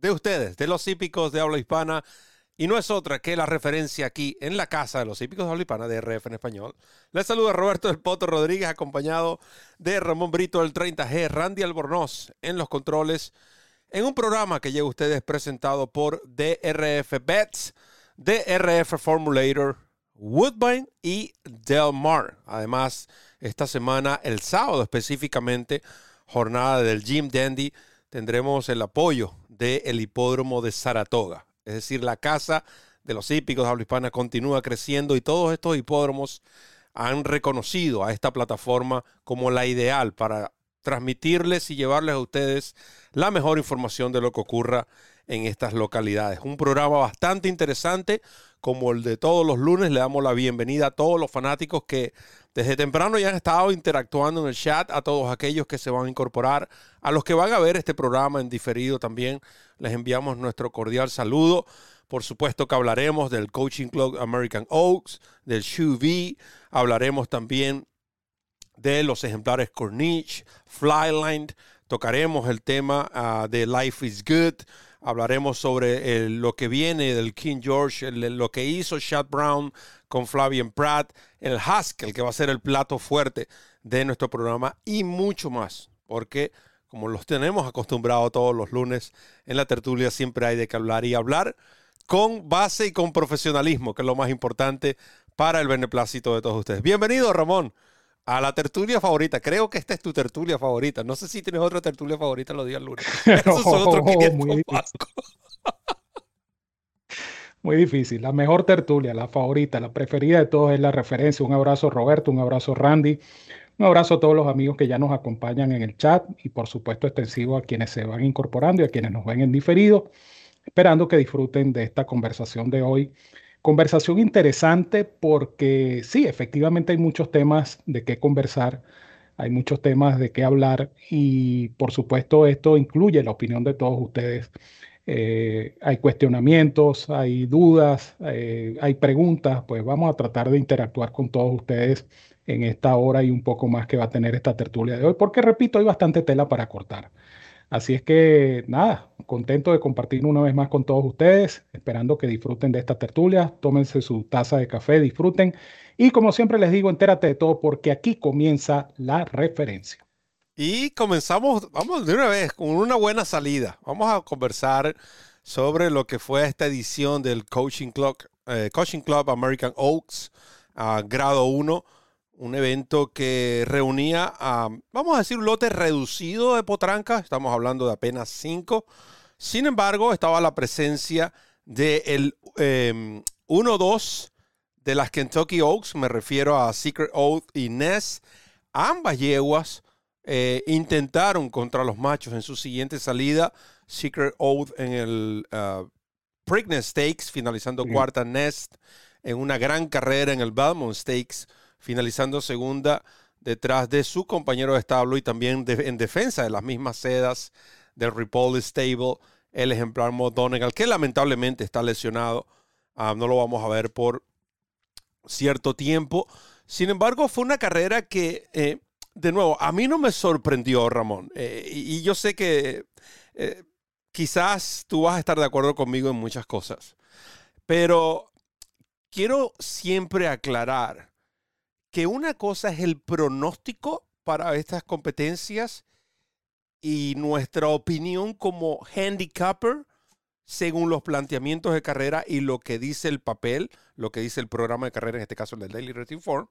de ustedes, de los hípicos de habla hispana. Y no es otra que la referencia aquí en la casa de los hípicos de habla hispana de RF en español. Les saluda Roberto del Poto Rodríguez, acompañado de Ramón Brito del 30G, Randy Albornoz en los controles, en un programa que llega a ustedes presentado por DRF Bets, DRF Formulator, Woodbine y Del Mar. Además, esta semana, el sábado específicamente, jornada del Jim Dandy, tendremos el apoyo del hipódromo de Saratoga. Es decir, la casa de los hípicos de habla hispana continúa creciendo y todos estos hipódromos han reconocido a esta plataforma como la ideal para transmitirles y llevarles a ustedes la mejor información de lo que ocurra en estas localidades. Un programa bastante interesante, como el de todos los lunes. Le damos la bienvenida a todos los fanáticos que desde temprano ya han estado interactuando en el chat, a todos aquellos que se van a incorporar, a los que van a ver este programa en diferido también. Les enviamos nuestro cordial saludo. Por supuesto que hablaremos del Coaching Club American Oaks, del Shoe V, hablaremos también de los ejemplares Corniche, Flyline, tocaremos el tema ah, de Life is Good, hablaremos sobre lo que viene del King George, lo que hizo Chad Brown con Flavian Pratt, el Haskell, que va a ser el plato fuerte de nuestro programa y mucho más, porque como los tenemos acostumbrados todos los lunes en la tertulia, siempre hay de que hablar y hablar con base y con profesionalismo, que es lo más importante para el beneplácito de todos ustedes. Bienvenido, Ramón a la tertulia favorita. Creo que esta es tu tertulia favorita. No sé si tienes otra tertulia favorita los días lunes. Esos son otros muy, difícil. muy difícil. La mejor tertulia, la favorita, la preferida de todos es la referencia. Un abrazo Roberto, un abrazo Randy. Un abrazo a todos los amigos que ya nos acompañan en el chat y por supuesto extensivo a quienes se van incorporando y a quienes nos ven en diferido, esperando que disfruten de esta conversación de hoy Conversación interesante porque sí, efectivamente hay muchos temas de qué conversar, hay muchos temas de qué hablar y por supuesto esto incluye la opinión de todos ustedes. Eh, hay cuestionamientos, hay dudas, eh, hay preguntas, pues vamos a tratar de interactuar con todos ustedes en esta hora y un poco más que va a tener esta tertulia de hoy, porque repito, hay bastante tela para cortar. Así es que nada, contento de compartir una vez más con todos ustedes, esperando que disfruten de esta tertulia, tómense su taza de café, disfruten y como siempre les digo, entérate de todo porque aquí comienza la referencia. Y comenzamos, vamos de una vez, con una buena salida. Vamos a conversar sobre lo que fue esta edición del Coaching Club, eh, Coaching Club American Oaks, a grado 1 un evento que reunía a, vamos a decir, un lote reducido de potrancas, estamos hablando de apenas cinco. Sin embargo, estaba la presencia del de 1-2 em, de las Kentucky Oaks, me refiero a Secret Oath y Ness. Ambas yeguas eh, intentaron contra los machos en su siguiente salida. Secret Oath en el uh, Preakness Stakes, finalizando cuarta Nest en una gran carrera en el Belmont Stakes finalizando segunda detrás de su compañero de establo y también en defensa de las mismas sedas del Ripoll Stable, el ejemplar Donegal, que lamentablemente está lesionado. Ah, no lo vamos a ver por cierto tiempo. Sin embargo, fue una carrera que, eh, de nuevo, a mí no me sorprendió, Ramón. Eh, y, yo sé que eh, quizás tú vas a estar de acuerdo conmigo en muchas cosas. Pero quiero siempre aclarar que una cosa es el pronóstico para estas competencias y nuestra opinión como handicapper según los planteamientos de carrera y lo que dice el papel, lo que dice el programa de carrera, en este caso el del Daily Rating Form.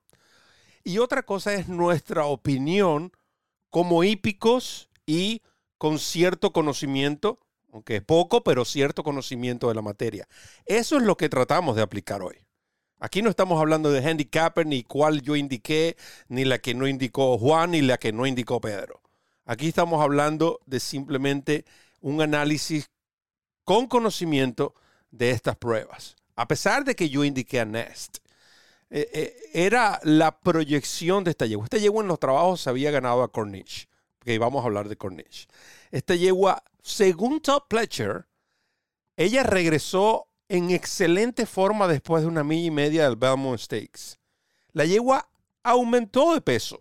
Y otra cosa es nuestra opinión como hípicos y con cierto conocimiento, aunque es poco, pero cierto conocimiento de la materia. Eso es lo que tratamos de aplicar hoy. Aquí no estamos hablando de handicapper, ni cuál yo indiqué, ni la que no indicó Juan, ni la que no indicó Pedro. Aquí estamos hablando de simplemente un análisis con conocimiento de estas pruebas. A pesar de que yo indiqué a Nest, eh, eh, era la proyección de esta yegua. Esta yegua en los trabajos se había ganado a Cornish, que vamos a hablar de Cornish. Esta yegua, según Top Pletcher, ella regresó en excelente forma después de una milla y media del Belmont Stakes. La yegua aumentó de peso.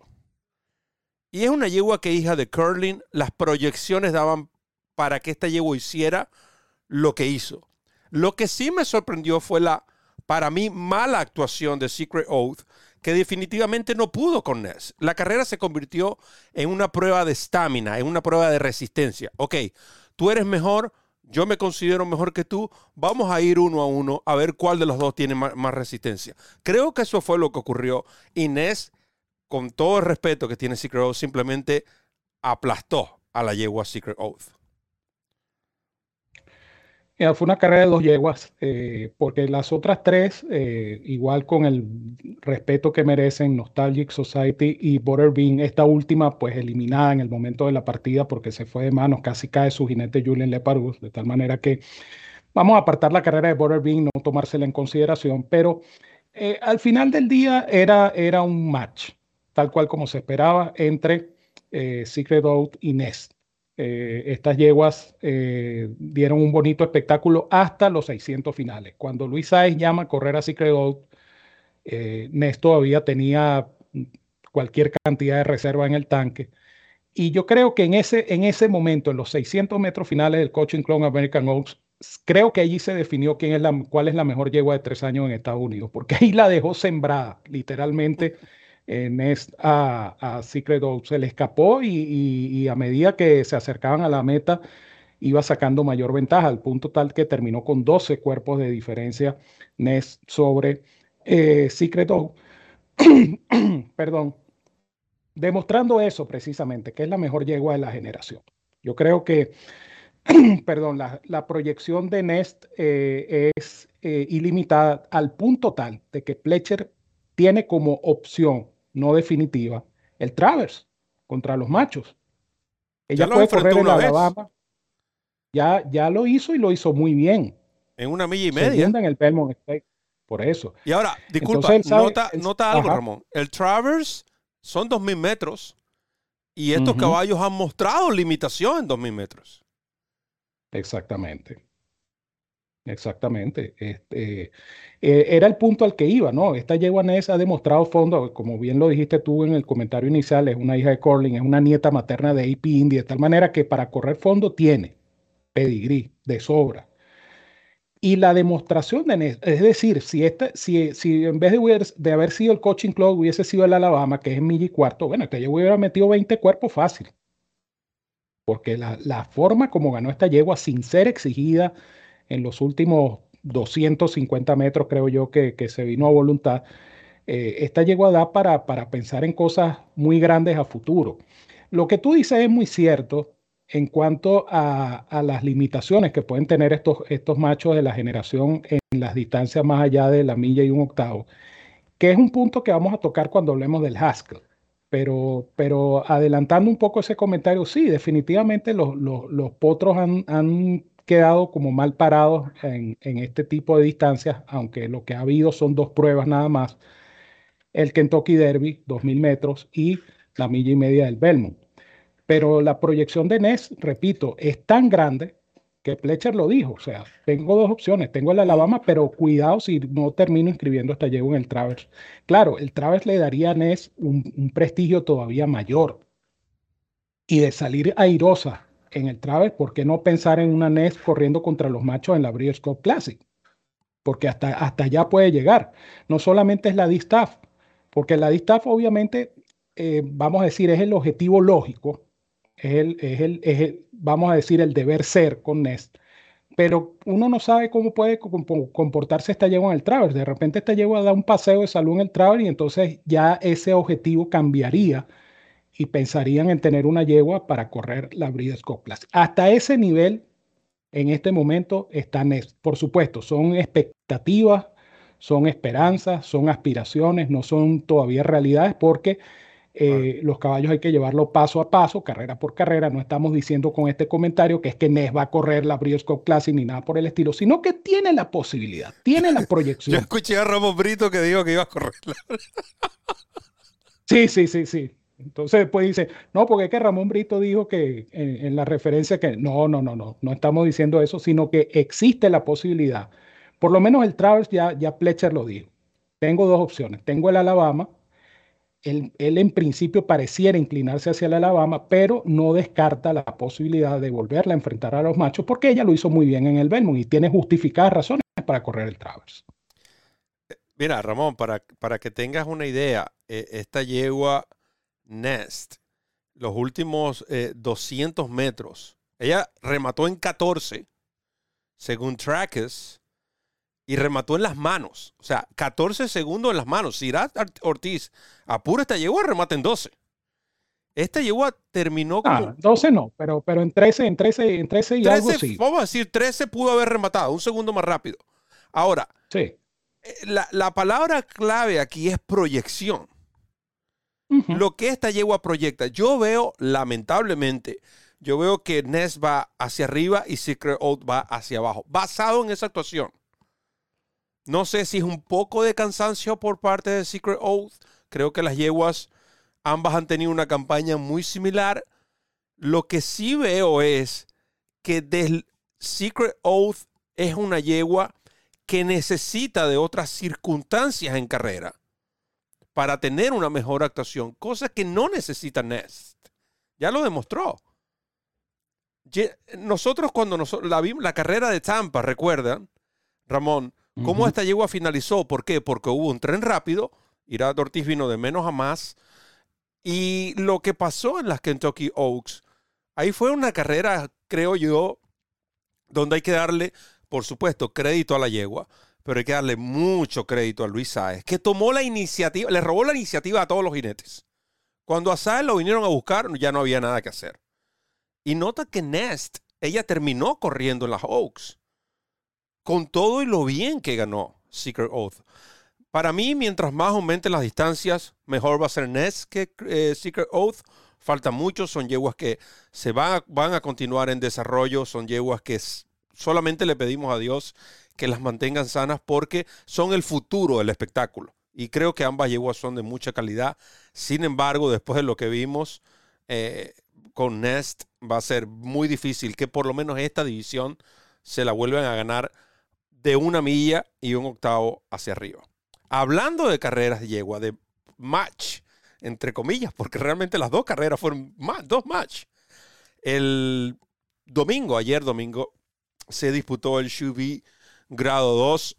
Y es una yegua que hija de curling, las proyecciones daban para que esta yegua hiciera lo que hizo. Lo que sí me sorprendió fue la, para mí, mala actuación de Secret Oath, que definitivamente no pudo con Ness. La carrera se convirtió en una prueba de estamina, en una prueba de resistencia. Ok, tú eres mejor, yo me considero mejor que tú, vamos a ir uno a uno a ver cuál de los dos tiene más, resistencia. Creo que eso fue lo que ocurrió. Inés, con todo el respeto que tiene Secret Oath, simplemente aplastó a la yegua Secret Oath fue una carrera de dos yeguas, eh, porque las otras tres, eh, igual con el respeto que merecen Nostalgic Society y Butterbean, esta última pues eliminada en el momento de la partida porque se fue de manos, casi cae su jinete Julien Leparus, de tal manera que vamos a apartar la carrera de Butterbean, no tomársela en consideración, pero eh, al final del día era, era un match, tal cual como se esperaba, entre Secret Oath y Nest. Eh, estas yeguas eh, dieron un bonito espectáculo hasta los 600 finales. Cuando Luis Sáez llama a correr a Secret Oath, eh, todavía tenía cualquier cantidad de reserva en el tanque. Y yo creo que en ese, en ese momento, en los 600 metros finales del Coaching Club American Oaks, creo que allí se definió quién es la, cuál es la mejor yegua de tres años en Estados Unidos, porque ahí la dejó sembrada, literalmente en a, a Secret Oak. Se le escapó y, a medida que se acercaban a la meta iba sacando mayor ventaja, al punto tal que terminó con 12 cuerpos de diferencia Ness sobre eh, Secret Oak. Perdón. Demostrando eso precisamente, que es la mejor yegua de la generación. Yo creo que, perdón, la, proyección de Nest eh, es eh, ilimitada al punto tal de que Fletcher tiene como opción no definitiva, el Travers contra los machos. Ella puede correr en Alabama. Ya, ya lo hizo y lo hizo muy bien. En una milla y media. en el Belmont State. Por eso. Y ahora, disculpa, nota, nota, algo, Ramón. El Travers son 2.000 metros y estos caballos han mostrado limitación en 2.000 metros. Exactamente. Exactamente. Este, eh, era el punto al que iba, ¿no? Esta yegua Ness ha demostrado fondo, como bien lo dijiste tú en el comentario inicial, es una hija de Corling, es una nieta materna de AP India, de tal manera que para correr fondo tiene pedigrí de sobra. Y la demostración de Ness, es decir, si, esta, si, si en vez de, de haber sido el coaching club hubiese sido el Alabama, que es milla cuarto, bueno, esta yegua hubiera metido 20 cuerpos fácil. Porque la, la forma como ganó esta yegua sin ser exigida, en los últimos 250 metros, creo yo, que, se vino a voluntad, eh, esta llegó a dar para, para pensar en cosas muy grandes a futuro. Lo que tú dices es muy cierto en cuanto a, las limitaciones que pueden tener estos, estos machos de la generación en las distancias más allá de la milla y un octavo, que es un punto que vamos a tocar cuando hablemos del Haskell. Pero, pero adelantando un poco ese comentario, sí, definitivamente los, los, potros han, han quedado como mal parados en, este tipo de distancias, aunque lo que ha habido son dos pruebas nada más, el Kentucky Derby, 2.000 metros, y la milla y media del Belmont. Pero la proyección de Ness, repito, es tan grande que Fletcher lo dijo, o sea, tengo dos opciones, tengo el Alabama, pero cuidado si no termino inscribiendo hasta llego en el Travers. Claro, el Travers le daría a Ness un, un prestigio todavía mayor. Y de salir airosa en el Travel, ¿por qué no pensar en una NES corriendo contra los machos en la Breeders' Cup Classic? Porque hasta, hasta allá puede llegar. No solamente es la D-Staff, porque la D-Staff obviamente, eh, vamos a decir, es el objetivo lógico, es el, es el, es el, vamos a decir, el deber ser con NES. Pero uno no sabe cómo puede comportarse esta yegua en el Travel. De repente esta yegua da un paseo de salud en el Travel y entonces ya ese objetivo cambiaría y pensarían en tener una yegua para correr la Breeders' Cup Hasta ese nivel, en este momento, están, por supuesto, son expectativas, son esperanzas, son aspiraciones, no son todavía realidades porque eh, los caballos hay que llevarlo paso a paso, carrera por carrera. No estamos diciendo con este comentario que es que Nes va a correr la Brioscope Classic ni nada por el estilo, sino que tiene la posibilidad, tiene la proyección. Yo escuché a Ramón Brito que dijo que iba a correr. sí, sí, sí, sí. Entonces después dice, no, porque es que Ramón Brito dijo que en, la referencia que no, no, no, no, no estamos diciendo eso, sino que existe la posibilidad. Por lo menos el Travers ya, ya Pletcher lo dijo. Tengo dos opciones. Tengo el Alabama. Él, él, en principio pareciera inclinarse hacia el Alabama, pero no descarta la posibilidad de volverla a enfrentar a los machos porque ella lo hizo muy bien en el Belmont y tiene justificadas razones para correr el Travers. Mira, Ramón, para, para que tengas una idea, eh, esta yegua Nest, los últimos 200 eh, metros. Ella remató en 14, según Trackers, y remató en las manos. O sea, 14 segundos en las manos. Si Ortiz apura esta yegua, remata en 12. Esta yegua terminó con. Ah, 12 no, pero, pero en 13, en 13, en 13 y algo sí. Vamos a decir, 13 pudo haber rematado, un segundo más rápido. Ahora, sí. Eh, la, la palabra clave aquí es proyección lo que esta yegua proyecta. Yo veo, lamentablemente, yo veo que Ness va hacia arriba y Secret Oath va hacia abajo, basado en esa actuación. No sé si es un poco de cansancio por parte de Secret Oath. Creo que las yeguas ambas han tenido una campaña muy similar. Lo que sí veo es que Secret Oath es una yegua que necesita de otras circunstancias en carrera para tener una mejor actuación, cosa que no necesita Nest. Ya lo demostró. Nosotros cuando la, la carrera de Tampa, recuerdan, Ramón, cómo esta yegua finalizó. ¿Por qué? Porque hubo un tren rápido, Irá Ortiz vino de menos a más. Y lo que pasó en las Kentucky Oaks, ahí fue una carrera, creo yo, donde hay que darle, por supuesto, crédito a la yegua, pero hay que darle mucho crédito a Luis Sáez, que tomó la iniciativa, le robó la iniciativa a todos los jinetes. Cuando a Sáez lo vinieron a buscar, ya no había nada que hacer. Y nota que Nest, ella terminó corriendo en las Oaks, con todo y lo bien que ganó Secret Oath. Para mí, mientras más aumenten las distancias, mejor va a ser Nest que eh, Secret Oath. Falta mucho, son yeguas que se van van a continuar en desarrollo, son yeguas que solamente le pedimos a Dios que las mantengan sanas porque son el futuro del espectáculo. Y creo que ambas yeguas son de mucha calidad. Sin embargo, después de lo que vimos eh, con Nest, va a ser muy difícil que por lo menos esta división se la vuelvan a ganar de una milla y un octavo hacia arriba. Hablando de carreras de yegua, de match, entre comillas, porque realmente las dos carreras fueron dos match. El domingo, ayer domingo, se disputó el Shubi grado 2.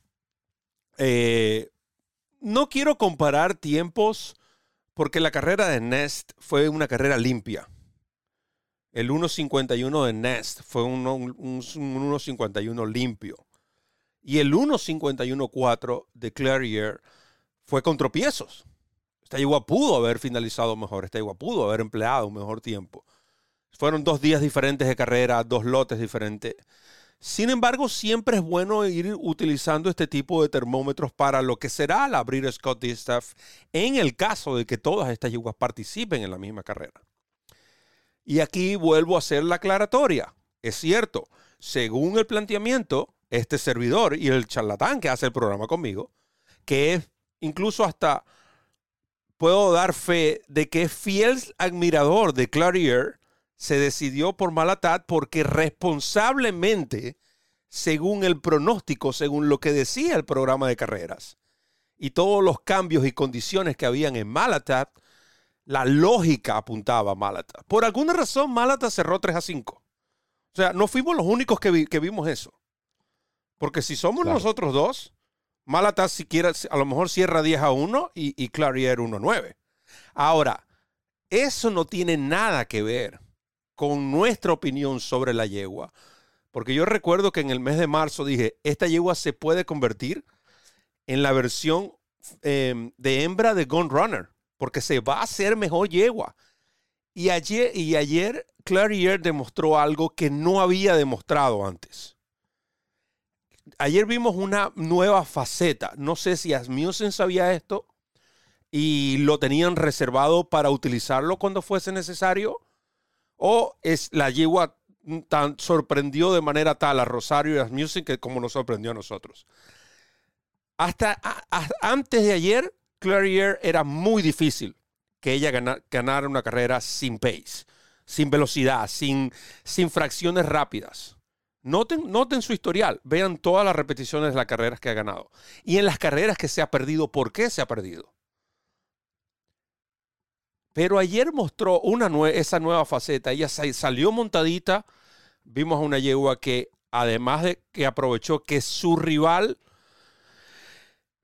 Eh, no quiero comparar tiempos porque la carrera de Nest fue una carrera limpia. El 1.51 de Nest fue un, 1.51 limpio. Y el 1.51.4 de Clarier fue con tropiezos. Esta yegua pudo haber finalizado mejor, esta yegua pudo haber empleado un mejor tiempo. Fueron dos días diferentes de carrera, dos lotes diferentes. Sin embargo, siempre es bueno ir utilizando este tipo de termómetros para lo que será al abrir Scott Distaff en el caso de que todas estas yugas participen en la misma carrera. Y aquí vuelvo a hacer la aclaratoria. Es cierto, según el planteamiento, este servidor y el charlatán que hace el programa conmigo, que es incluso hasta puedo dar fe de que es fiel admirador de Clarier, se decidió por Malatat porque responsablemente, según el pronóstico, según lo que decía el programa de carreras, y todos los cambios y condiciones que habían en Malatat, la lógica apuntaba a Malatat. Por alguna razón, Malatat cerró 3 a 5. O sea, no fuimos los únicos que, vimos eso. Porque si somos nosotros dos, Malatat siquiera, a lo mejor cierra 10 a 1 y, y Clarier 1 a 9. Ahora, eso no tiene nada que ver con nuestra opinión sobre la yegua. Porque yo recuerdo que en el mes de marzo dije, esta yegua se puede convertir en la versión em, de hembra de Gun Runner, porque se va a hacer mejor yegua. Y ayer, y ayer Clarier demostró algo que no había demostrado antes. Ayer vimos una nueva faceta. No sé si Asmussen sabía esto. y lo tenían reservado para utilizarlo cuando fuese necesario? ¿O es la yegua tan sorprendió de manera tal a Rosario y a Music que como nos sorprendió a nosotros? Hasta antes de ayer, Clarier era muy difícil que ella ganara una carrera sin pace, sin velocidad, sin, sin fracciones rápidas. Noten, noten, su historial, vean todas las repeticiones de las carreras que ha ganado. Y en las carreras que se ha perdido, ¿por qué se ha perdido? Pero ayer mostró una esa nueva faceta. Ella salió montadita. Vimos a una yegua que, además de que aprovechó que su rival,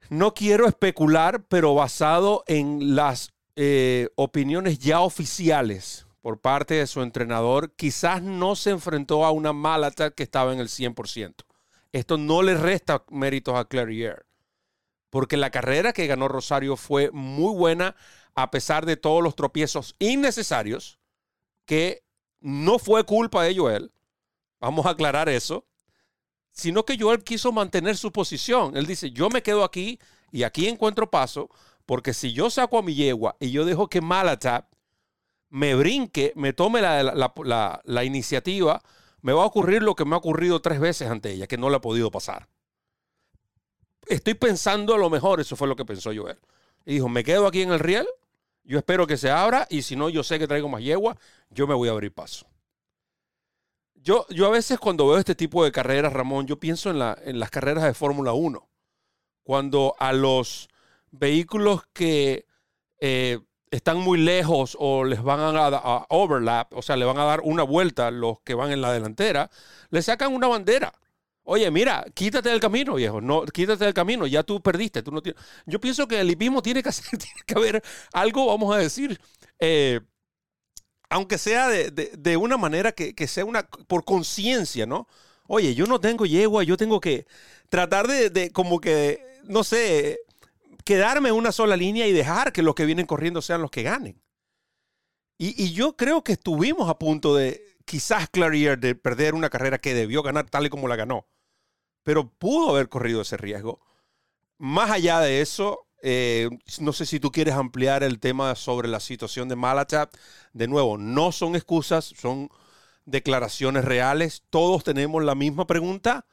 no quiero especular, pero basado en las eh, opiniones ya oficiales por parte de su entrenador, quizás no se enfrentó a una Malata que estaba en el 100%. Esto no le resta méritos a Clarier, porque la carrera que ganó Rosario fue muy buena a pesar de todos los tropiezos innecesarios, que no fue culpa de Joel, vamos a aclarar eso, sino que Joel quiso mantener su posición. Él dice, yo me quedo aquí y aquí encuentro paso, porque si yo saco a mi yegua y yo dejo que Malata me brinque, me tome la, la, iniciativa, me va a ocurrir lo que me ha ocurrido tres veces ante ella, que no le ha podido pasar. Estoy pensando a lo mejor, eso fue lo que pensó Joel. Y dijo, me quedo aquí en el riel, yo espero que se abra y si no, yo sé que traigo más yegua, yo me voy a abrir paso. Yo, yo a veces cuando veo este tipo de carreras, Ramón, yo pienso en, la, en las carreras de Fórmula 1. Cuando a los vehículos que eh, están muy lejos o les van a, a, overlap, o sea, le van a dar una vuelta los que van en la delantera, le sacan una bandera. Oye, mira, quítate del camino, viejo. No, quítate del camino. Ya tú perdiste. Tú no tienes... Yo pienso que el hipismo tiene que hacer, tiene que haber algo, vamos a decir, eh, aunque sea de, una manera que, sea una por conciencia, ¿no? Oye, yo no tengo yegua, yo tengo que tratar de, como que, no sé, quedarme en una sola línea y dejar que los que vienen corriendo sean los que ganen. Y, y yo creo que estuvimos a punto de quizás Clarier de perder una carrera que debió ganar tal y como la ganó pero pudo haber corrido ese riesgo. Más allá de eso, eh, no sé si tú quieres ampliar el tema sobre la situación de Malachat. De nuevo, no son excusas, son declaraciones reales. Todos tenemos la misma pregunta,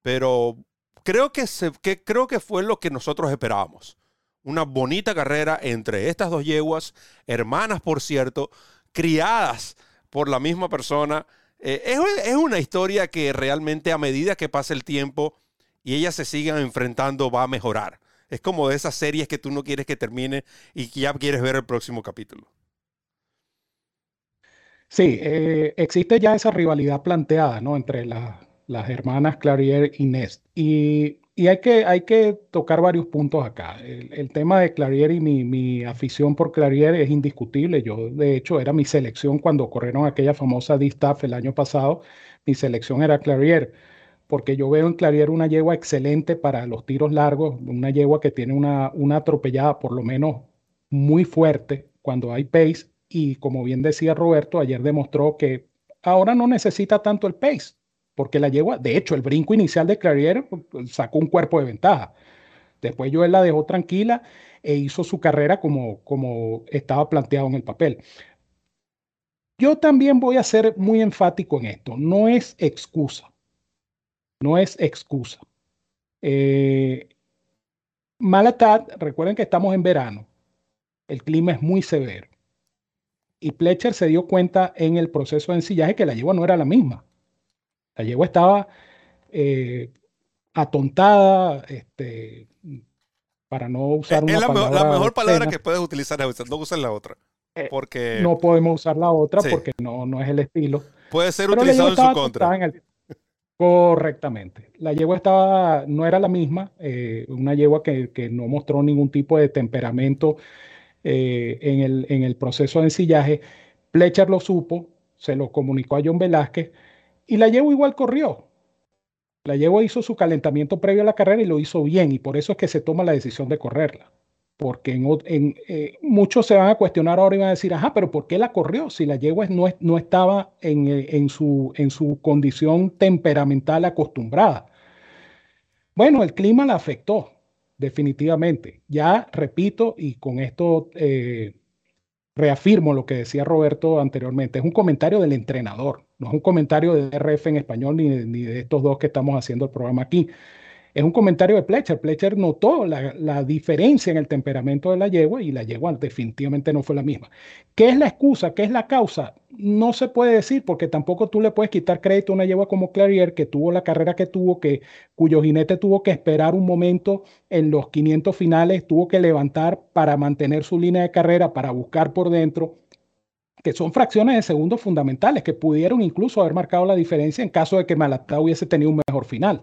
pero creo que, que, creo que fue lo que nosotros esperábamos. Una bonita carrera entre estas dos yeguas, hermanas por cierto, criadas por la misma persona eh, es, una historia que realmente a medida que pasa el tiempo y ellas se sigan enfrentando va a mejorar. Es como de esas series que tú no quieres que termine y ya quieres ver el próximo capítulo. Sí, eh, existe ya esa rivalidad planteada ¿no? entre las hermanas Clarier y Nest. Y y hay que, hay que tocar varios puntos acá. El, tema de Clarier y mi, afición por Clarier es indiscutible. Yo, de hecho, era mi selección cuando corrieron aquella famosa Distaff el año pasado. Mi selección era Clarier, porque yo veo en Clarier una yegua excelente para los tiros largos, una yegua que tiene una, una atropellada por lo menos muy fuerte cuando hay pace. Y como bien decía Roberto, ayer demostró que ahora no necesita tanto el pace porque la yegua, de hecho, el brinco inicial de Clarier pues, sacó un cuerpo de ventaja. Después yo él la dejó tranquila e hizo su carrera como, como estaba planteado en el papel. Yo también voy a ser muy enfático en esto. No es excusa. No es excusa. Eh, Malatat, recuerden que estamos en verano. El clima es muy severo. Y Pletcher se dio cuenta en el proceso de ensillaje que la yegua no era la misma. La yegua estaba eh, atontada, este, para no usar una la, palabra la mejor palabra que puedes utilizar es no usar la otra. Eh, porque... no podemos usar la otra porque no, no es el estilo. Puede ser utilizado en su contra. Correctamente. La yegua estaba, no era la misma, eh, una yegua que, que, no mostró ningún tipo de temperamento en, el, en el proceso de ensillaje. Pletcher lo supo, se lo comunicó a John Velázquez y la yegua igual corrió. La yegua hizo su calentamiento previo a la carrera y lo hizo bien, y por eso es que se toma la decisión de correrla. Porque en, eh, muchos se van a cuestionar ahora y van a decir, ajá, pero ¿por qué la corrió? Si la yegua no, estaba en, eh, en su condición temperamental acostumbrada. Bueno, el clima la afectó, definitivamente. Ya repito, y con esto eh, reafirmo lo que decía Roberto anteriormente, es un comentario del entrenador, no es un comentario de RF en español ni ni de estos dos que estamos haciendo el programa aquí es un comentario de Pletcher. Pletcher notó la, diferencia en el temperamento de la yegua y la yegua definitivamente no fue la misma. ¿Qué es la excusa? ¿Qué es la causa? No se puede decir porque tampoco tú le puedes quitar crédito a una yegua como Clarier que tuvo la carrera que tuvo, que, cuyo jinete tuvo que esperar un momento en los 500 finales, tuvo que levantar para mantener su línea de carrera, para buscar por dentro que son fracciones de segundos fundamentales que pudieron incluso haber marcado la diferencia en caso de que Malatá hubiese tenido un mejor final.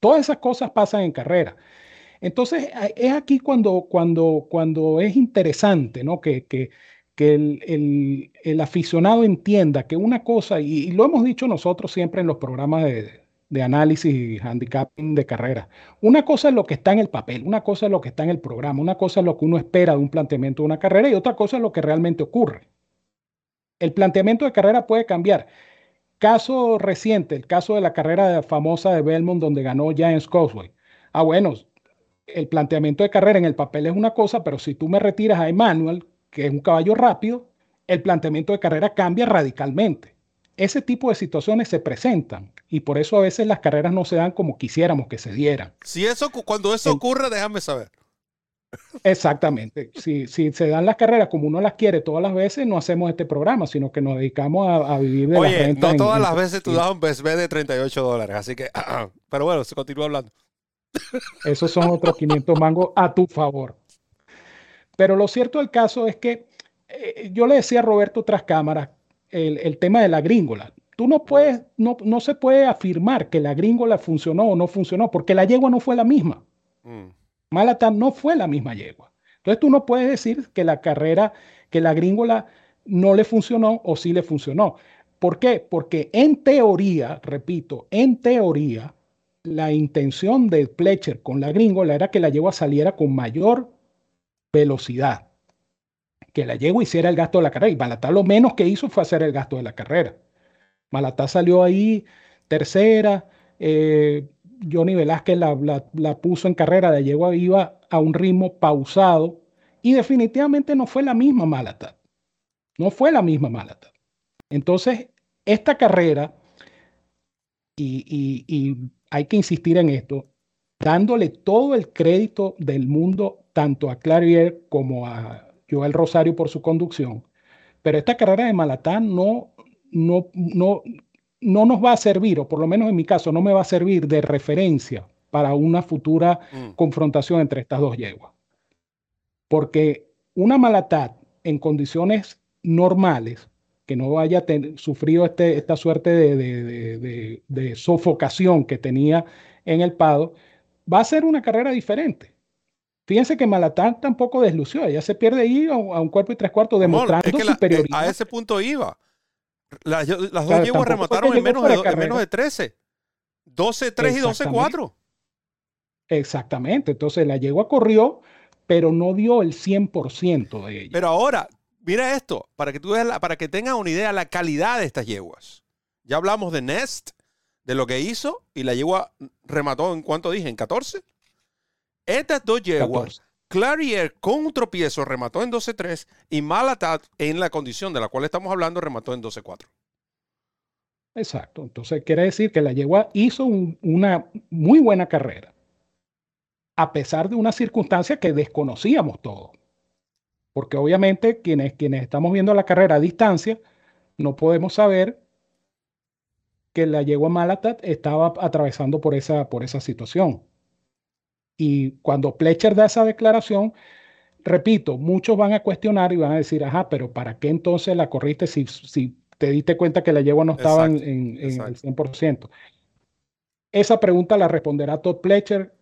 Todas esas cosas pasan en carrera. Entonces, es aquí cuando, cuando, cuando es interesante ¿no? que, que, que el, el, aficionado entienda que una cosa, y, lo hemos dicho nosotros siempre en los programas de, de análisis y handicapping de carrera, una cosa es lo que está en el papel, una cosa es lo que está en el programa, una cosa es lo que uno espera de un planteamiento de una carrera y otra cosa es lo que realmente ocurre. El planteamiento de carrera puede cambiar. Caso reciente, el caso de la carrera famosa de Belmont donde ganó James Cosway. Ah, bueno, el planteamiento de carrera en el papel es una cosa, pero si tú me retiras a Emmanuel, que es un caballo rápido, el planteamiento de carrera cambia radicalmente. Ese tipo de situaciones se presentan y por eso a veces las carreras no se dan como quisiéramos que se dieran. Si eso, cuando eso ocurre, déjame saber. Exactamente. Si, si se dan las carreras como uno las quiere todas las veces, no hacemos este programa, sino que nos dedicamos a, vivir de Oye, la renta. No todas las veces tú das un BSB de 38 dólares, así que, pero bueno, se continúa hablando. Esos son otros 500 mangos a tu favor. Pero lo cierto del caso es que eh, yo le decía a Roberto tras cámaras el, el, tema de la gringola. Tú no puedes, no, no se puede afirmar que la gringola funcionó o no funcionó, porque la yegua no fue la misma. Mm. Malata no fue la misma yegua. Entonces tú no puedes decir que la carrera, que la gringola no le funcionó o sí le funcionó. ¿Por qué? Porque en teoría, repito, en teoría, la intención de Pletcher con la gringola era que la yegua saliera con mayor velocidad, que la yegua hiciera el gasto de la carrera. Y Malatá lo menos que hizo fue hacer el gasto de la carrera. Malatá salió ahí tercera, eh, Johnny Velázquez la, puso en carrera de yegua iba a un ritmo pausado y definitivamente no fue la misma Malata. No fue la misma Malata. Entonces, esta carrera, y, hay que insistir en esto, dándole todo el crédito del mundo tanto a Clarier como a Joel Rosario por su conducción, pero esta carrera de Malatá no, no, no, no nos va a servir, o por lo menos en mi caso, no me va a servir de referencia para una futura mm. confrontación entre estas dos yeguas. Porque una malatad en condiciones normales, que no haya sufrido este, esta suerte de, sofocación que tenía en el Pado, va a ser una carrera diferente. Fíjense que Malatán tampoco deslució, ella se pierde ahí a, un cuerpo y tres cuartos demostrando superioridad. a ese punto iba. Las, dos yeguas remataron en menos, de, menos de 13. 12-3 y 12-4. Exactamente. Entonces la yegua corrió, pero no dio el 100% de ella. Pero ahora, mira esto, para que tú para que tengas una idea de la calidad de estas yeguas. Ya hablamos de Nest, de lo que hizo, y la yegua remató en cuánto dije, en 14. Estas dos yeguas Clarier con un tropiezo remató en 12-3 y Malatat en la condición de la cual estamos hablando remató en 12-4. Exacto. Entonces quiere decir que la yegua hizo una muy buena carrera, a pesar de una circunstancia que desconocíamos todos. Porque obviamente quienes, quienes estamos viendo la carrera a distancia, no podemos saber que la yegua Malatat estaba atravesando por esa, por esa situación. Y cuando Pletcher da esa declaración, repito, muchos van a cuestionar y van a decir, ajá, pero ¿para qué entonces la corriste si, si te diste cuenta que la yegua no estaba en, en, el 100%? Esa pregunta la responderá Todd Pletcher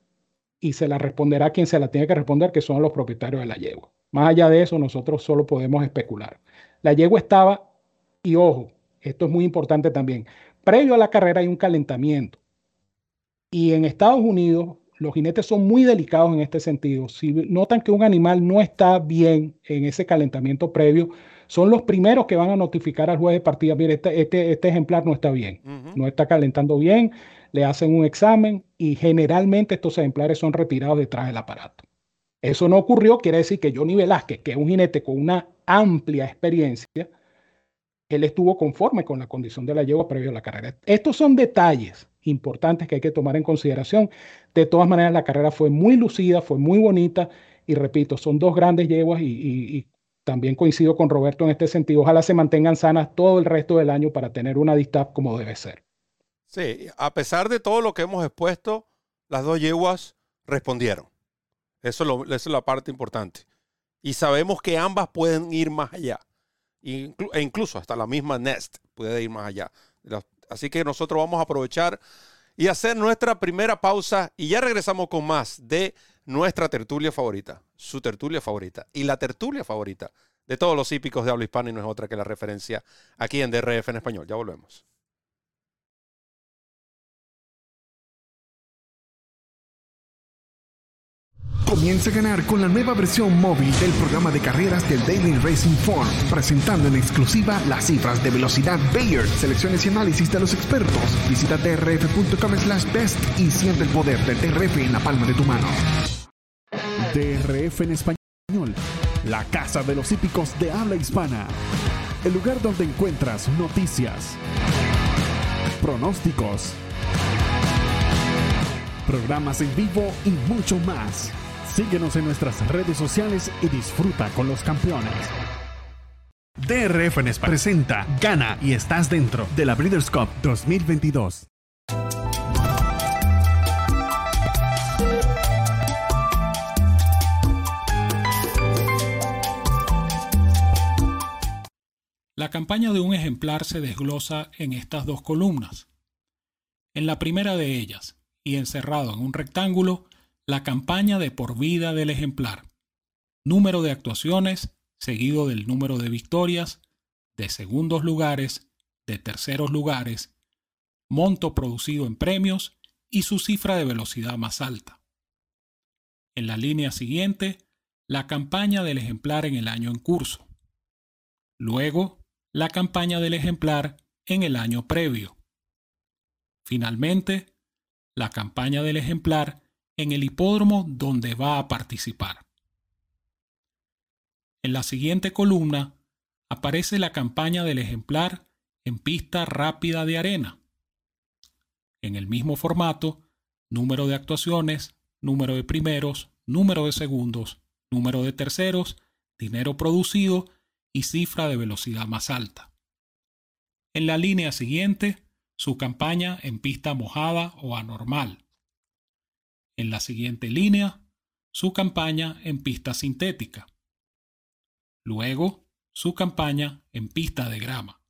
y se la responderá quien se la tiene que responder, que son los propietarios de la yegua. Más allá de eso, nosotros solo podemos especular. La yegua estaba, y ojo, esto es muy importante también, previo a la carrera hay un calentamiento. Y en Estados Unidos los jinetes son muy delicados en este sentido. Si notan que un animal no está bien en ese calentamiento previo, son los primeros que van a notificar al juez de partida, mire, este, este, este ejemplar no está bien, no está calentando bien, le hacen un examen y generalmente estos ejemplares son retirados detrás del aparato. Eso no ocurrió, quiere decir que Johnny Velázquez, que es un jinete con una amplia experiencia, él estuvo conforme con la condición de la yegua previo a la carrera. Estos son detalles importantes que hay que tomar en consideración. De todas maneras, la carrera fue muy lucida, fue muy bonita y repito, son dos grandes yeguas y, también coincido con Roberto en este sentido. Ojalá se mantengan sanas todo el resto del año para tener una distap como debe ser. Sí, a pesar de todo lo que hemos expuesto, las dos yeguas respondieron. Eso es, la parte importante. Y sabemos que ambas pueden ir más allá. e incluso hasta la misma Nest puede ir más allá. Así que nosotros vamos a aprovechar y hacer nuestra primera pausa y ya regresamos con más de nuestra tertulia favorita, su tertulia favorita y la tertulia favorita de todos los hípicos de habla hispana y no es otra que la referencia aquí en DRF en español. Ya volvemos. Comienza a ganar con la nueva versión móvil del programa de carreras del Daily Racing Form, presentando en exclusiva las cifras de velocidad Bayer, selecciones y análisis de los expertos. Visita drf.com slash best y siente el poder del DRF en la palma de tu mano. DRF en español, la casa de los hípicos de habla hispana. El lugar donde encuentras noticias, pronósticos, programas en vivo y mucho más. Síguenos en nuestras redes sociales y disfruta con los campeones. DRF en España presenta Gana y estás dentro de la Breeders' Cup 2022. La campaña de un ejemplar se desglosa en estas dos columnas. En la primera de ellas, y encerrado en un rectángulo, la campaña de por vida del ejemplar. Número de actuaciones seguido del número de victorias, de segundos lugares, de terceros lugares, monto producido en premios y su cifra de velocidad más alta. En la línea siguiente, la campaña del ejemplar en el año en curso. Luego, la campaña del ejemplar en el año previo. Finalmente, la campaña del ejemplar en el hipódromo donde va a participar. En la siguiente columna aparece la campaña del ejemplar en pista rápida de arena. En el mismo formato, número de actuaciones, número de primeros, número de segundos, número de terceros, dinero producido y cifra de velocidad más alta. En la línea siguiente, su campaña en pista mojada o anormal en la siguiente línea su campaña en pista sintética. Luego, su campaña en pista de grama.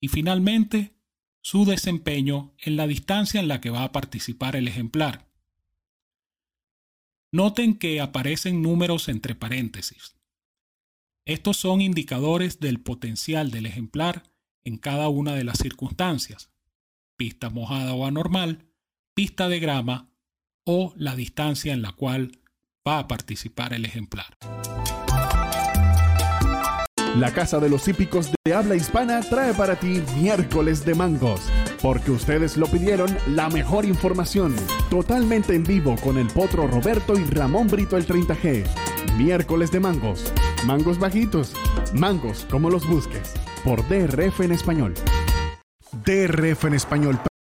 Y finalmente, su desempeño en la distancia en la que va a participar el ejemplar. Noten que aparecen números entre paréntesis. Estos son indicadores del potencial del ejemplar en cada una de las circunstancias. Pista mojada o anormal, pista de grama o la distancia en la cual va a participar el ejemplar. La Casa de los Hípicos de Habla Hispana trae para ti miércoles de mangos, porque ustedes lo pidieron la mejor información, totalmente en vivo con el potro Roberto y Ramón Brito el 30G. Miércoles de mangos, mangos bajitos, mangos como los busques, por DRF en español. DRF en español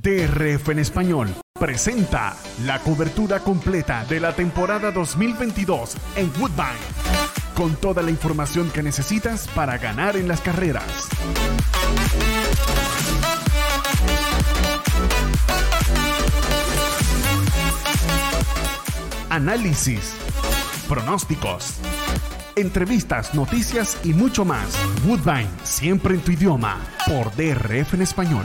DRF en español presenta la cobertura completa de la temporada 2022 en Woodbine, con toda la información que necesitas para ganar en las carreras. Análisis, pronósticos, entrevistas, noticias y mucho más. Woodbine, siempre en tu idioma, por DRF en español.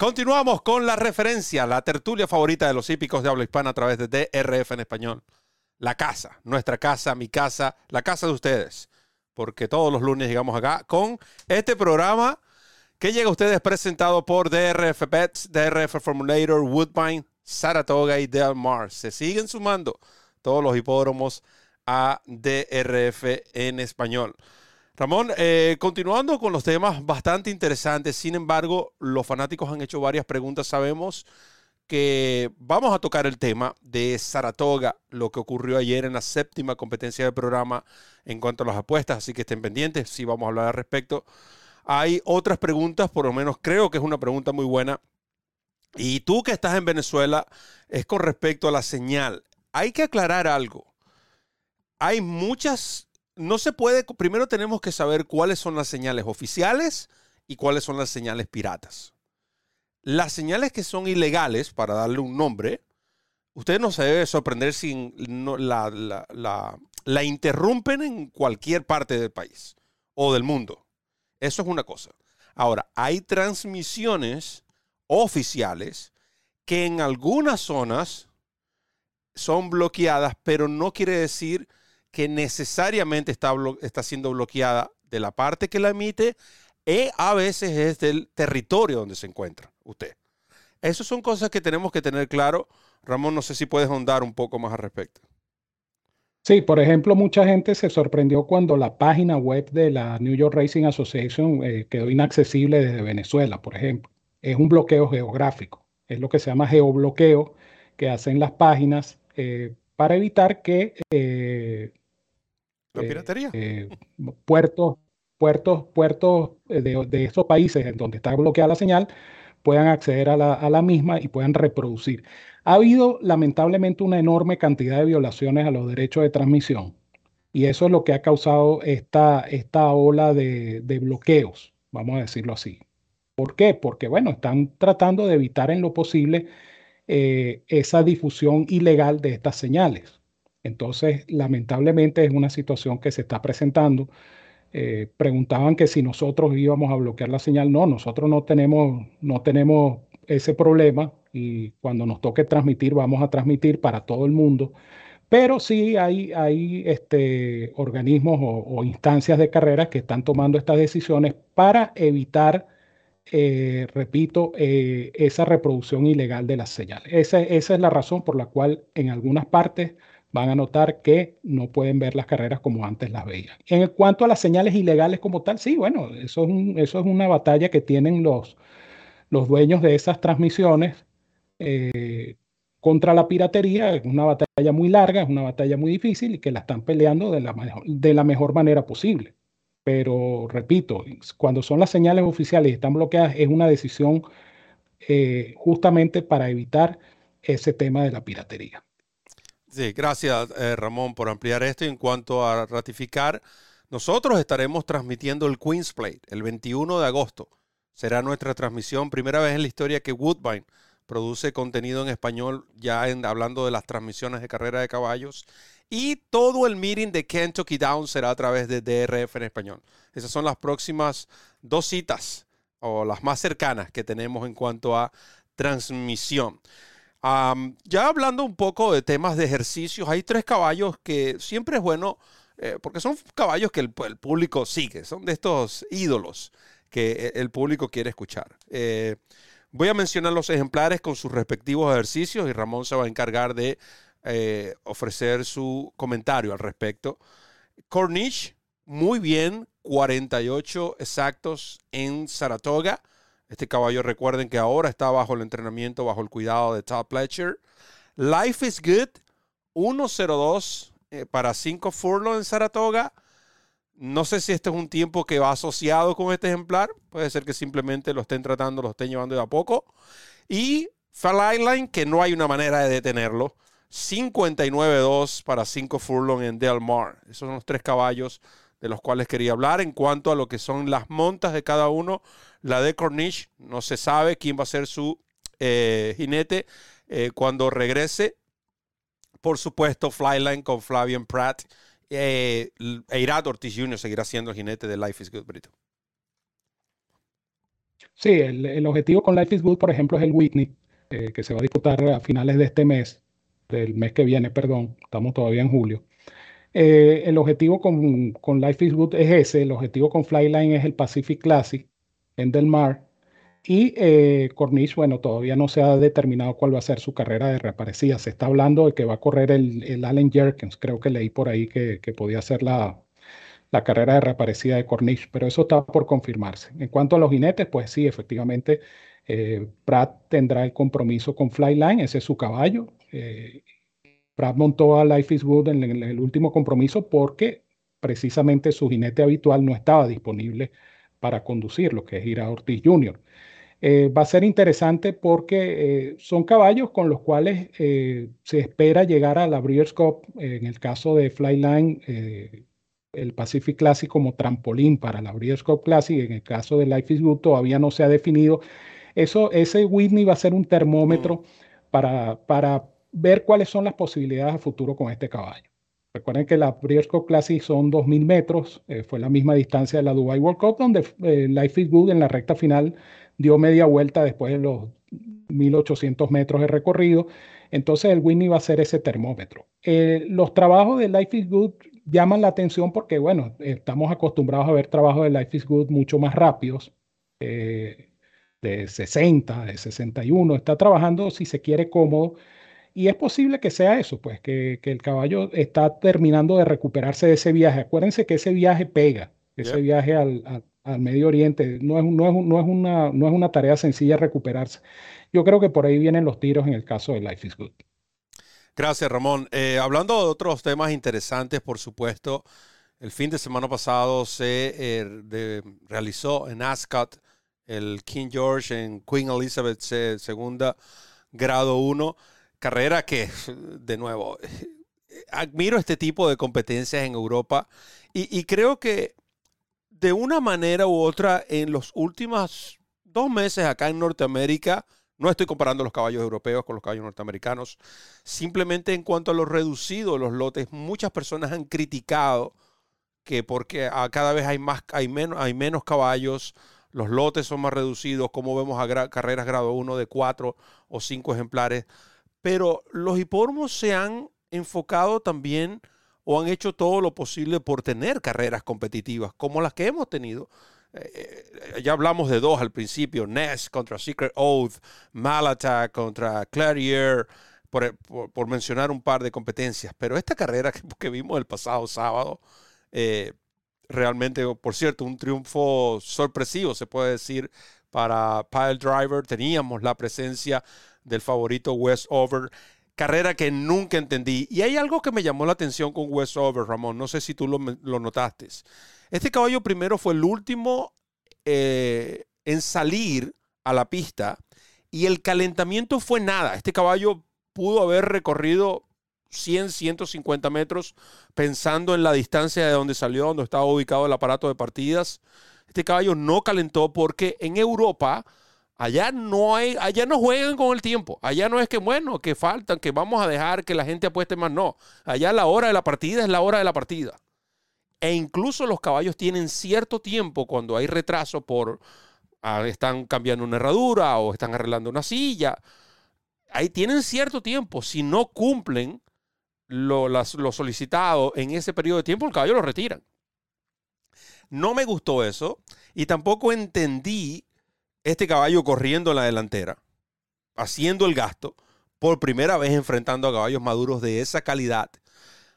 Continuamos con la referencia, la tertulia favorita de los hípicos de habla hispana a través de DRF en español. La casa, nuestra casa, mi casa, la casa de ustedes. Porque todos los lunes llegamos acá con este programa que llega a ustedes presentado por DRF Pets, DRF Formulator, Woodbine, Saratoga y Del Mar. Se siguen sumando todos los hipódromos a DRF en español. Ramón, eh, continuando con los temas bastante interesantes, sin embargo, los fanáticos han hecho varias preguntas. Sabemos que vamos a tocar el tema de Saratoga, lo que ocurrió ayer en la séptima competencia del programa en cuanto a las apuestas, así que estén pendientes, sí vamos a hablar al respecto. Hay otras preguntas, por lo menos creo que es una pregunta muy buena. Y tú que estás en Venezuela, es con respecto a la señal. Hay que aclarar algo. Hay muchas no se puede, primero tenemos que saber cuáles son las señales oficiales y cuáles son las señales piratas. Las señales que son ilegales, para darle un nombre, usted no se debe sorprender si la, la interrumpen en cualquier parte del país o del mundo. Eso es una cosa. Ahora, hay transmisiones oficiales que en algunas zonas son bloqueadas, pero no quiere decir que necesariamente está, está siendo bloqueada de la parte que la emite y a veces es del territorio donde se encuentra usted. Esas son cosas que tenemos que tener claro. Ramón, no sé si puedes ahondar un poco más al respecto. Sí, por ejemplo, mucha gente se sorprendió cuando la página web de la New York Racing Association eh, quedó inaccesible desde Venezuela, por ejemplo. Es un bloqueo geográfico. Es lo que se llama geobloqueo que hacen las páginas eh, para evitar que eh, la eh, piratería. Eh, puertos, puertos, puertos eh, de, estos países en donde está bloqueada la señal puedan acceder a la, misma y puedan reproducir. Ha habido lamentablemente una enorme cantidad de violaciones a los derechos de transmisión y eso es lo que ha causado esta, esta ola de, bloqueos, vamos a decirlo así. ¿Por qué? Porque, bueno, están tratando de evitar en lo posible esa difusión ilegal de estas señales. Entonces, lamentablemente es una situación que se está presentando. Eh, preguntaban que si nosotros íbamos a bloquear la señal. No, nosotros no tenemos, no tenemos ese problema y cuando nos toque transmitir, vamos a transmitir para todo el mundo. Pero sí hay, hay este, organismos o, instancias de carreras que están tomando estas decisiones para evitar, eh, repito, eh, esa reproducción ilegal de las señales. Esa, esa es la razón por la cual en algunas partes van a notar que no pueden ver las carreras como antes las veían. En cuanto a las señales ilegales como tal, sí, bueno, eso es, una batalla que tienen los, los dueños de esas transmisiones eh, contra la piratería. Es una batalla muy larga, es una batalla muy difícil y que la están peleando de la, de la mejor manera posible. Pero repito, cuando son las señales oficiales y están bloqueadas, es una decisión eh, justamente para evitar ese tema de la piratería. Sí, gracias eh, Ramón por ampliar esto. En cuanto a ratificar, nosotros estaremos transmitiendo el Queen's Plate el 21 de agosto. Será nuestra transmisión, primera vez en la historia que Woodbine produce contenido en español, ya hablando de las transmisiones de carrera de caballos. Y todo el meeting de Kentucky Down será a través de DRF en español. Esas son las próximas dos citas o las más cercanas que tenemos en cuanto a transmisión ya hablando un poco de temas de ejercicios, hay tres caballos que siempre es bueno, eh, porque son caballos que el, público sigue, son de estos ídolos que e, el público quiere escuchar. Eh, voy a mencionar los ejemplares con sus respectivos ejercicios y Ramón se va a encargar de eh, ofrecer su comentario al respecto. Corniche, muy bien, 48 exactos en Saratoga. Este caballo, recuerden que ahora está bajo el entrenamiento, bajo el cuidado de Todd Pletcher. Life is Good, 1.02 eh, para 5 furlong en Saratoga. No sé si este es un tiempo que va asociado con este ejemplar. Puede ser que simplemente lo estén tratando, lo estén llevando de a poco. Y Flyline, que no hay una manera de detenerlo. 59-2 para 5 furlong en Del Mar. Esos son los tres caballos de los cuales quería hablar. En cuanto a lo que son las montas de cada uno, la de Cornish, no se sabe quién va a ser su eh, jinete eh, cuando regrese. Por supuesto, Flyline con Flavian Pratt. Eh, Eirat Ortiz Jr. seguirá siendo el jinete de Life is Good, Brito. Sí, el, objetivo con Life is Good, por ejemplo, es el Whitney, que se va a disputar a finales de este mes, del mes que viene, perdón, estamos todavía en julio. El objetivo con, con, Life is Good es ese, el objetivo con Flyline es el Pacific Classic en Del Mar, y eh, Cornish, bueno, todavía no se ha determinado cuál va a ser su carrera de reaparecida. Se está hablando de que va a correr el, el Allen Jerkins. Creo que leí por ahí que, que podía ser la, la, carrera de reaparecida de Cornish, pero eso está por confirmarse. En cuanto a los jinetes, pues sí, efectivamente, eh, Pratt tendrá el compromiso con Flyline, ese es su caballo. Eh, Pratt montó a Life is Good en, en el último compromiso porque precisamente su jinete habitual no estaba disponible para conducirlo, que es Ira Ortiz Jr. Eh, va a ser interesante porque eh, son caballos con los cuales eh, se espera llegar a la Breeders' Cup, en el caso de Flyline, el Pacific Classic como trampolín para la Breeders' Cup Classic, en el caso de Life is Good todavía no se ha definido. Eso, ese Whitney va a ser un termómetro mm. para, para ver cuáles son las posibilidades a futuro con este caballo. Recuerden que la Cup Classic son 2.000 metros, fue la misma distancia de la Dubai World Cup, donde Life is Good en la recta final dio media vuelta después de los 1800 metros de recorrido. Entonces el Winnie va a ser ese termómetro. Eh, los trabajos de Life is Good llaman la atención porque, bueno, estamos acostumbrados a ver trabajos de Life is Good mucho más rápidos, eh, de 60, de 61. Está trabajando, si se quiere, cómodo. Y es posible que sea eso, pues que, que el caballo está terminando de recuperarse de ese viaje. Acuérdense que ese viaje pega, ese viaje al, al Medio Oriente. No es, no, es, no, es una, no es una tarea sencilla recuperarse. Yo creo que por ahí vienen los tiros en el caso de Life is Good. Gracias, Ramón. Eh, hablando de otros temas interesantes, por supuesto, el fin de semana pasado se eh, realizó en Ascot el King George en Queen Elizabeth II, grado 1. Carrera que, de nuevo, admiro este tipo de competencias en Europa y, creo que de una manera u otra, en los últimos dos meses acá en Norteamérica, no estoy comparando los caballos europeos con los caballos norteamericanos, simplemente en cuanto a los reducidos los lotes, muchas personas han criticado que porque cada vez hay, más, hay, menos, hay menos caballos, los lotes son más reducidos, como vemos a carreras grado 1 de 4 o 5 ejemplares, pero los hipódromos se han enfocado también o han hecho todo lo posible por tener carreras competitivas como las que hemos tenido. Eh, eh, ya hablamos de dos al principio, Ness contra Secret Oath, Malata contra Clarier, por, por, mencionar un par de competencias. Pero esta carrera que, vimos el pasado sábado, eh, realmente, por cierto, un triunfo sorpresivo, se puede decir, para Pile Driver. Teníamos la presencia del favorito West Over carrera que nunca entendí. Y hay algo que me llamó la atención con Over, Ramón. No sé si tú lo, notaste. Este caballo primero fue el último eh, en salir a la pista y el calentamiento fue nada. Este caballo pudo haber recorrido 100, 150 metros pensando en la distancia de donde salió, donde estaba ubicado el aparato de partidas. Este caballo no calentó porque en Europa Allá no hay, allá no juegan con el tiempo. Allá no es que, bueno, que faltan, que vamos a dejar que la gente apueste más. No. Allá la hora de la partida es la hora de la partida. E incluso los caballos tienen cierto tiempo cuando hay retraso por ah, están cambiando una herradura o están arreglando una silla. Ahí tienen cierto tiempo. Si no cumplen lo, lo solicitado en ese periodo de tiempo, el caballo lo retiran. No me gustó eso y tampoco entendí este caballo corriendo en la delantera, haciendo el gasto, por primera vez enfrentando a caballos maduros de esa calidad.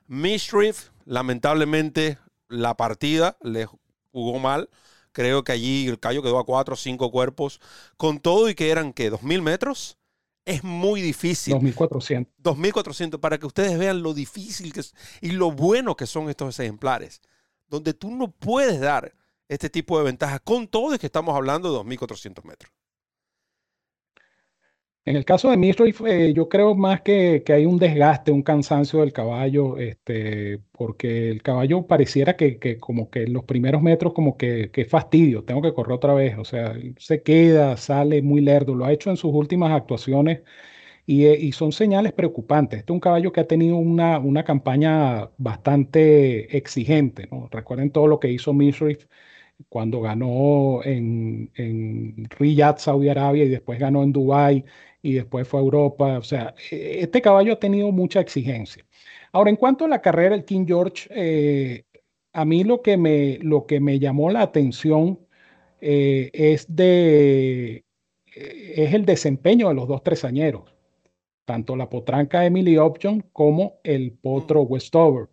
Mischief, lamentablemente, la partida le jugó mal. Creo que allí el caballo quedó a cuatro o cinco cuerpos. Con todo y que eran, ¿qué? ¿2.000 metros? Es muy difícil. 2.400. 2.400, para que ustedes vean lo difícil que es y lo bueno que son estos ejemplares. Donde tú no puedes dar este tipo de ventajas, con todo es que estamos hablando de 2.400 metros. En el caso de Misriff, eh, yo creo más que, hay un desgaste, un cansancio del caballo, este, porque el caballo pareciera que, como que los primeros metros como que, que fastidio, tengo que correr otra vez, o sea, se queda, sale muy lerdo, lo ha hecho en sus últimas actuaciones y, eh, son señales preocupantes. Este es un caballo que ha tenido una, una campaña bastante exigente. Recuerden todo lo que hizo Misriff cuando ganó en, en Riyadh, Saudi Arabia, y después ganó en Dubái y después fue a Europa. O sea, e, este caballo ha tenido mucha exigencia. Ahora, en cuanto a la carrera del King George, eh, a mí lo que, me, lo que me llamó la atención eh, es, de, es el desempeño de los dos tresañeros, tanto la potranca Emily Option como el potro Westover.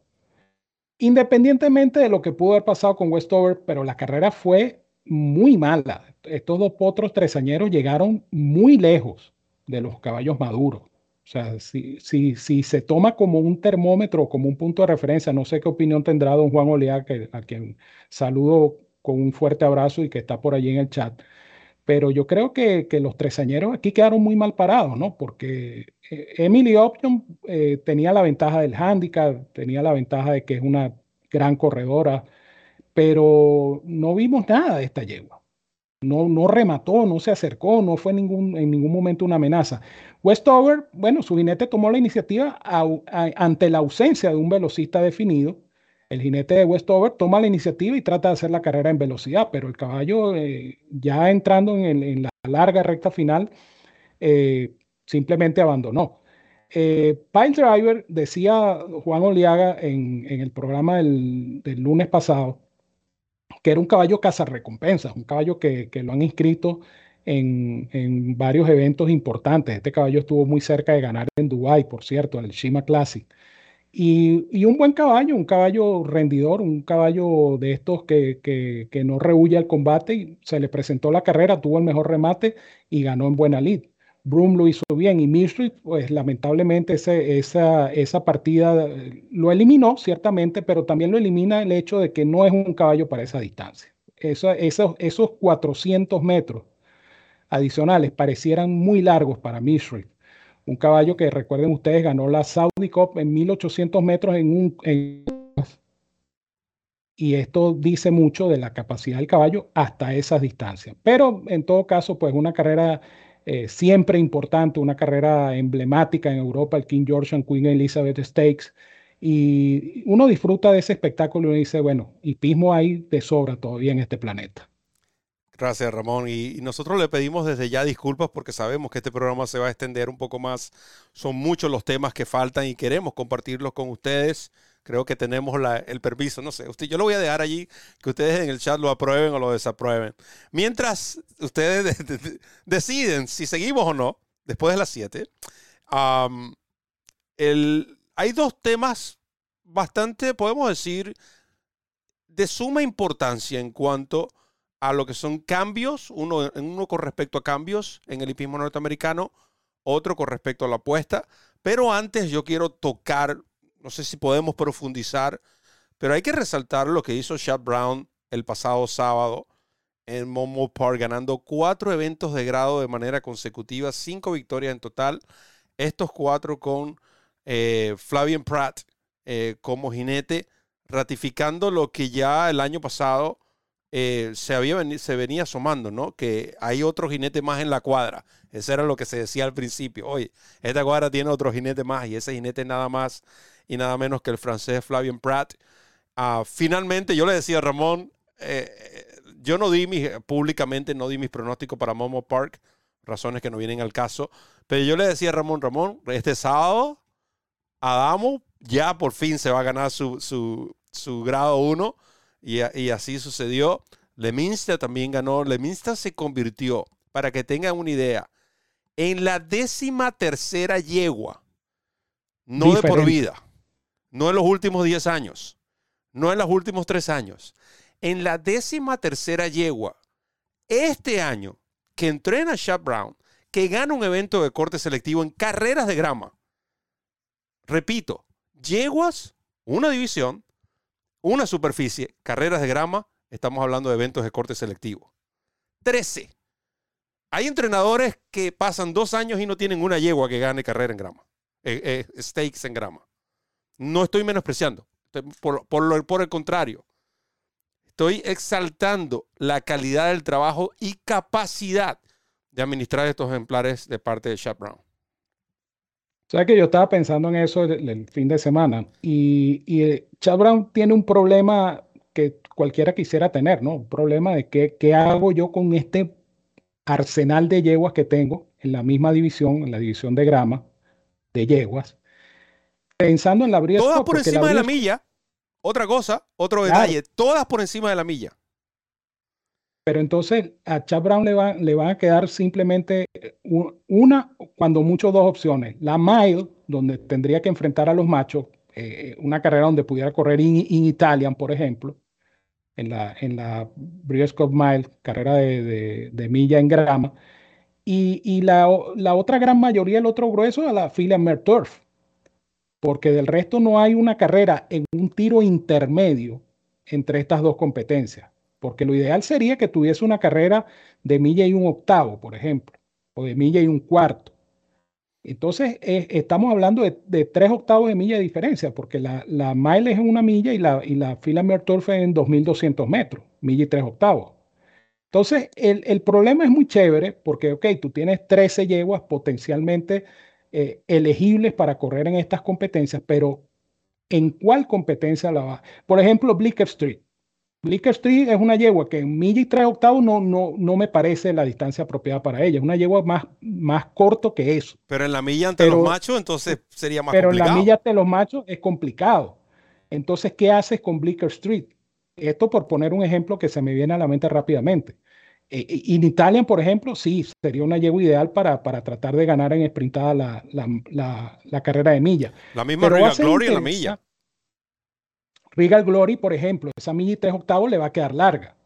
Independientemente de lo que pudo haber pasado con Westover, pero la carrera fue muy mala. Estos dos potros tresañeros llegaron muy lejos de los caballos maduros. O sea, si, si, si se toma como un termómetro, como un punto de referencia, no sé qué opinión tendrá don Juan Olea, que, a quien saludo con un fuerte abrazo y que está por allí en el chat. Pero yo creo que, que los tresañeros aquí quedaron muy mal parados, ¿no? Porque eh, Emily Option eh, tenía la ventaja del handicap, tenía la ventaja de que es una gran corredora, pero no vimos nada de esta yegua. No, remató, no se acercó, no fue en ningún momento una amenaza. Westover, bueno, su jinete tomó la iniciativa ante la ausencia de un velocista definido. El jinete de Westover toma la iniciativa y trata de hacer la carrera en velocidad, pero el caballo, eh, ya entrando en, la larga recta final, eh, simplemente abandonó. Eh, Pile Driver, decía Juan Oliaga en, el programa del, lunes pasado, que era un caballo cazarrecompensas, un caballo que, que lo han inscrito en, en, varios eventos importantes. Este caballo estuvo muy cerca de ganar en Dubái, por cierto, en el Shima Classic. Y, un buen caballo, un caballo rendidor, un caballo de estos que, que, no rehuye al combate. Y se le presentó la carrera, tuvo el mejor remate y ganó en buena lid. Broom lo hizo bien y Mishri, pues lamentablemente ese, esa, esa partida eh, lo eliminó, ciertamente, pero también lo elimina el hecho de que no es un caballo para esa distancia. Eso, esos, esos 400 metros adicionales parecieran muy largos para Mishri. Un caballo que recuerden ustedes ganó la Saudi Cup en 1800 metros en un... y esto dice mucho de la capacidad del caballo hasta esas distancias. Pero en todo caso, pues una carrera eh, siempre importante, una carrera emblemática en Europa, el King George and Queen Elizabeth Stakes. Y uno disfruta de ese espectáculo y dice, bueno, hipismo hay de sobra todavía en este planeta. Gracias, Ramón. Y, nosotros le pedimos desde ya disculpas porque sabemos que este programa se va a extender un poco más. Son muchos los temas que faltan y queremos compartirlos con ustedes creo que tenemos el permiso, no sé, usted, yo lo voy a dejar allí, que ustedes en el chat lo aprueben o lo desaprueben. Mientras ustedes deciden si seguimos o no, después de las 7, hay dos temas bastante, podemos decir, de suma importancia en cuanto a lo que son cambios, uno, uno con respecto a cambios en el hipismo norteamericano, otro con respecto a la apuesta. Pero antes yo quiero tocar no sé si podemos profundizar, pero hay que resaltar lo que hizo Chad Brown el pasado sábado en Momo Park, ganando cuatro eventos de grado de manera consecutiva, cinco victorias en total. Estos cuatro con eh, Flavian Pratt eh, como jinete, ratificando lo que ya el año pasado eh, se, había se venía asomando, ¿no? Que hay otro jinete más en la cuadra. Eso era lo que se decía al principio. Oye, esta cuadra tiene otro jinete más y ese jinete nada más y nada menos que el francés Flavien Pratt. Ah, finalmente, yo le decía a Ramón, eh, yo no di mi, públicamente no di mis pronósticos para Momo Park, razones que no vienen al caso, pero yo le decía a Ramón, Ramón, este sábado, Adamo ya por fin se va a ganar su, su, grado 1 y, y, así sucedió. Leminster también ganó. Leminster se convirtió, para que tengan una idea, en la décima tercera yegua, no de por vida no en los últimos 10 años, no en los últimos 3 años, en la décima tercera yegua, este año, que entrena Chad Brown, que gana un evento de corte selectivo en carreras de grama. Repito, yeguas, una división, una superficie, carreras de grama, estamos hablando de eventos de corte selectivo. 13. hay entrenadores que pasan dos años y no tienen una yegua que gane carrera en grama, eh, eh, stakes en grama. No estoy menospreciando, por, por el contrario. Estoy exaltando la calidad del trabajo y capacidad de administrar estos ejemplares de parte de Chad Brown. O que yo estaba pensando en eso el, fin de semana y, y Chad Brown tiene un problema que cualquiera quisiera tener, ¿no? Un problema de qué, qué hago yo con este arsenal de yeguas que tengo en la misma división, en la división de grama de yeguas, pensando en la brisa. Todas por encima de la milla. Otra cosa, otro detalle, todas por encima de la milla. Pero entonces a Chad Brown le, va, le van a quedar simplemente eh, una, cuando mucho dos opciones. La mile, donde tendría que enfrentar a los machos, eh, una carrera donde pudiera correr in, Italian, por ejemplo, en la, en la Mile, carrera de, de, milla en grama. Y, y la, la, otra gran mayoría, el otro grueso, a la fila Turf, porque del resto no hay una carrera en un tiro intermedio entre estas dos competencias porque lo ideal sería que tuviese una carrera de milla y un octavo, por ejemplo, o de milla y un cuarto. Entonces, eh, estamos hablando de, tres octavos de milla de diferencia, porque la, la mile es una milla y la, y la fila Merturf en 2.200 metros, milla y tres octavos. Entonces, el, problema es muy chévere porque, ok, tú tienes 13 yeguas potencialmente eh, elegibles para correr en estas competencias, pero ¿en cuál competencia la va? Por ejemplo, Blicker Street. Blicker Street es una yegua que en milla y tres octavos no, no, no me parece la distancia apropiada para ella. Es una yegua más, más corto que eso. Pero en la milla ante los machos, entonces sería más pero complicado. Pero en la milla ante los machos es complicado. Entonces, ¿qué haces con Blicker Street? Esto por poner un ejemplo que se me viene a la mente rápidamente. En eh, Italian, por ejemplo, sí, sería una yegua ideal para, para tratar de ganar en sprintada la, la, la, carrera de milla. La misma Glory en la milla. Regal Glory, por ejemplo, esa milla y tres octavos le va a quedar larga.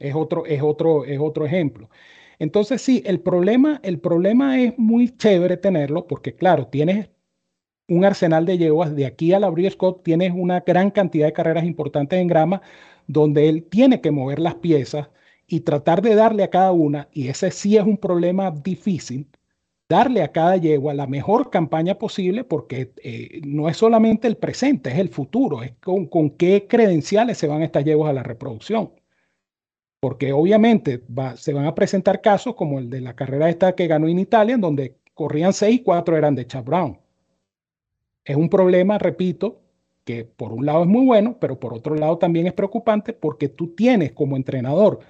Es otro, es otro, es otro ejemplo. Entonces, sí, el problema, el problema es muy chévere tenerlo porque, claro, tienes un arsenal de yeguas. De aquí a la Brie Scott tienes una gran cantidad de carreras importantes en grama donde él tiene que mover las piezas y tratar de darle a cada una, y ese sí es un problema difícil, darle a cada yegua la mejor campaña posible porque eh, no es solamente el presente, es el futuro, es con, qué credenciales se van estas yeguas a la reproducción. Porque obviamente se van a presentar casos como el de la carrera esta que ganó en Italia, en donde corrían seis, cuatro eran de Chad Brown. Es un problema, repito, que por un lado es muy bueno, pero por otro lado también es preocupante porque tú tienes como entrenador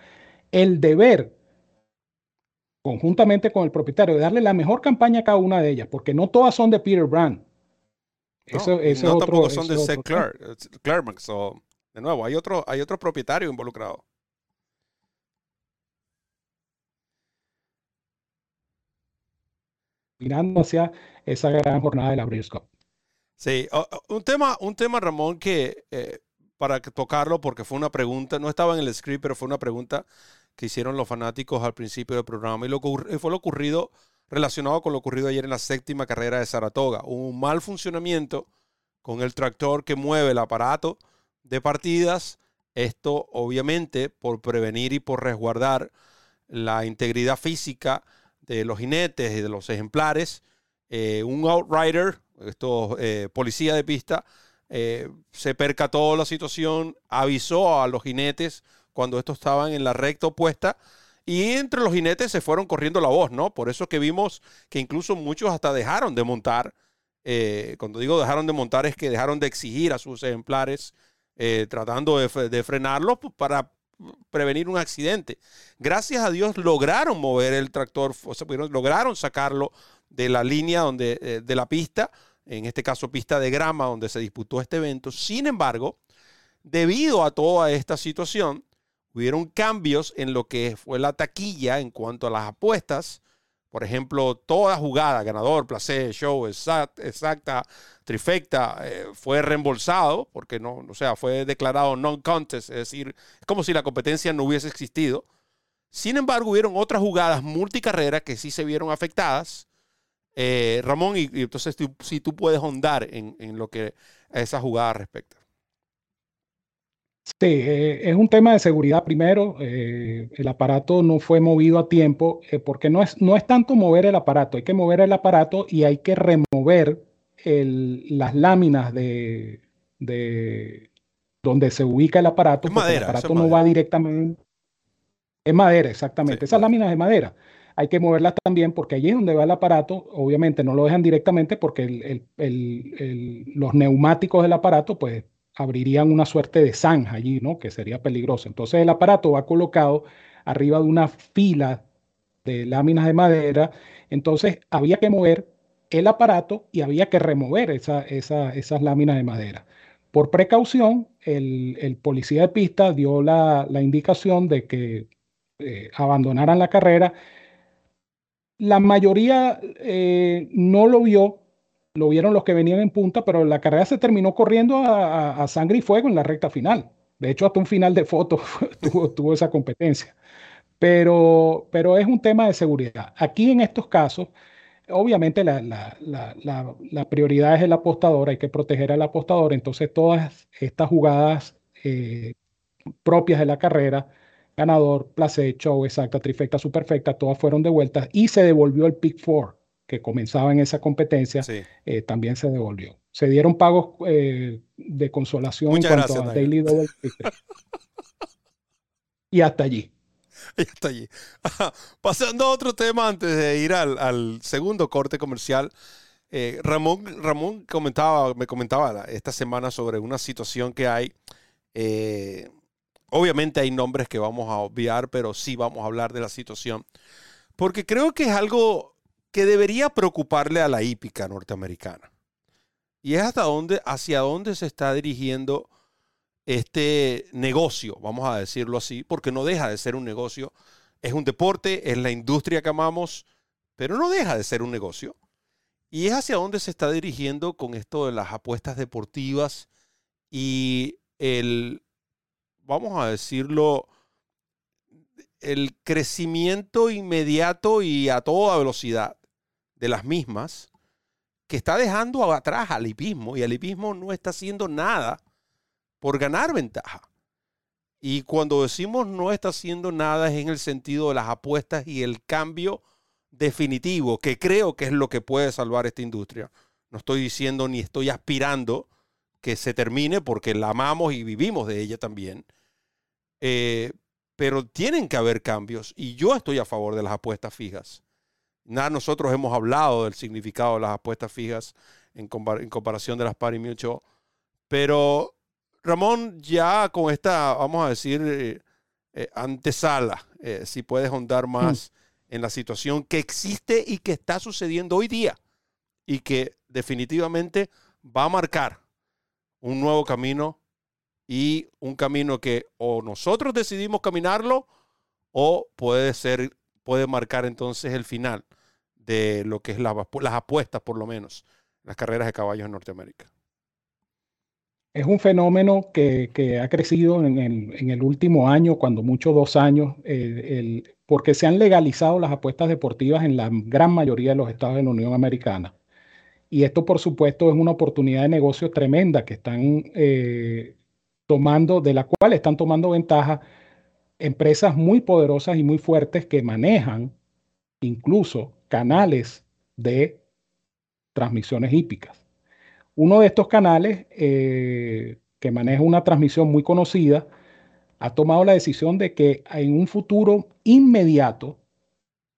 el deber conjuntamente con el propietario, de darle la mejor campaña a cada una de ellas, porque no todas son de Peter Brand. Eso, no, tampoco son de Seth Clark, de nuevo, hay otro, hay otro propietario involucrado. Mirando hacia esa gran jornada de la Briscoe. Sí, un tema, un tema, Ramón, que eh, para tocarlo, porque fue una pregunta, no estaba en el script, pero fue una pregunta que hicieron los fanáticos al principio del programa. Y lo, fue lo ocurrido relacionado con lo ocurrido ayer en la séptima carrera de Saratoga. Un mal funcionamiento con el tractor que mueve el aparato de partidas. Esto obviamente por prevenir y por resguardar la integridad física de los jinetes y de los ejemplares. Eh, un outrider, esto eh, policía de pista, eh, se percató de la situación, avisó a los jinetes cuando estos estaban en la recta opuesta. Y entre los jinetes se fueron corriendo la voz, ¿no? Por eso que vimos que incluso muchos hasta dejaron de montar. Eh, cuando digo dejaron de montar es que dejaron de exigir a sus ejemplares eh, tratando de, frenarlos pues, para prevenir un accidente. Gracias a Dios lograron mover el tractor, o sea, lograron sacarlo de la línea donde, eh, de la pista, en este caso pista de grama donde se disputó este evento. Sin embargo, debido a toda esta situación, hubieron cambios en lo que fue la taquilla en cuanto a las apuestas. Por ejemplo, toda jugada, ganador, placer, show, exacta, trifecta, eh, fue reembolsado porque no, o sea, fue declarado non-contest, es decir, es como si la competencia no hubiese existido. Sin embargo, hubieron otras jugadas multicarreras que sí se vieron afectadas. Eh, Ramón, y, entonces si tú puedes hondar en, en lo que a esa jugada respecta. Sí, eh, es un tema de seguridad primero. Eh, el aparato no fue movido a tiempo eh, porque no es, no es tanto mover el aparato, hay que mover el aparato y hay que remover las láminas de, donde se ubica el aparato. madera, el aparato no va directamente. Es madera, exactamente. Esas láminas de madera hay que moverlas también porque allí es donde va el aparato. Obviamente no lo dejan directamente porque los neumáticos del aparato pues abrirían una suerte de zanja allí, ¿no? Que sería peligroso. Entonces el aparato va colocado arriba de una fila de láminas de madera. Entonces había que mover el aparato y había que remover esas láminas de madera. Por precaución, el, policía de pista dio la, indicación de que eh, abandonaran la carrera. La mayoría eh, no lo vio lo vieron los que venían en punta, pero la carrera se terminó corriendo a, sangre y fuego en la recta final. De hecho, hasta un final de fotos tuvo, esa competencia. Pero, pero es un tema de seguridad. Aquí en estos casos, obviamente la, prioridad es el apostador, hay que proteger al apostador. Entonces, todas estas jugadas eh, propias de la carrera, ganador, place, show, exacta, trifecta, superfecta, todas fueron devueltas y se devolvió el pick four que comenzaba en esa competencia, eh, también se devolvió. Se dieron pagos eh, de consolación en cuanto a Daily Double. y hasta allí. Y hasta allí. Pasando a otro tema antes de ir al, segundo corte comercial. Eh, Ramón, Ramón comentaba, me comentaba esta semana sobre una situación que hay. obviamente hay nombres que vamos a obviar, pero sí vamos a hablar de la situación. Porque creo que es algo que debería preocuparle a la hípica norteamericana. Y es hasta dónde, hacia dónde se está dirigiendo este negocio, vamos a decirlo así, porque no deja de ser un negocio. Es un deporte, es la industria que amamos, pero no deja de ser un negocio. Y es hacia dónde se está dirigiendo con esto de las apuestas deportivas y el, vamos a decirlo, el crecimiento inmediato y a toda velocidad de las mismas que está dejando atrás al hipismo y el hipismo no está haciendo nada por ganar ventaja. Y cuando decimos no está haciendo nada es en el sentido de las apuestas y el cambio definitivo, que creo que es lo que puede salvar esta industria. No estoy diciendo ni estoy aspirando que se termine porque la amamos y vivimos de ella también. Eh, pero tienen que haber cambios y yo estoy a favor de las apuestas fijas. Nada, nosotros hemos hablado del significado de las apuestas fijas en, comparación de las pari mucho. Pero Ramón, ya con esta, vamos a decir, eh, eh, antesala, eh, si puedes ahondar más en la situación que existe y que está sucediendo hoy día y que definitivamente va a marcar un nuevo camino y un camino que o nosotros decidimos caminarlo o puede ser puede marcar entonces el final de lo que es las apuestas, por lo menos, las carreras de caballos en Norteamérica. Es un fenómeno que, ha crecido en el, último año, cuando mucho dos años, porque se han legalizado las apuestas deportivas en la gran mayoría de los estados de la Unión Americana. Y esto, por supuesto, es una oportunidad de negocio tremenda que están eh, tomando, de la cual están tomando ventaja empresas muy poderosas y muy fuertes que manejan incluso canales de transmisiones hípicas. Uno de estos canales eh, que maneja una transmisión muy conocida ha tomado la decisión de que en un futuro inmediato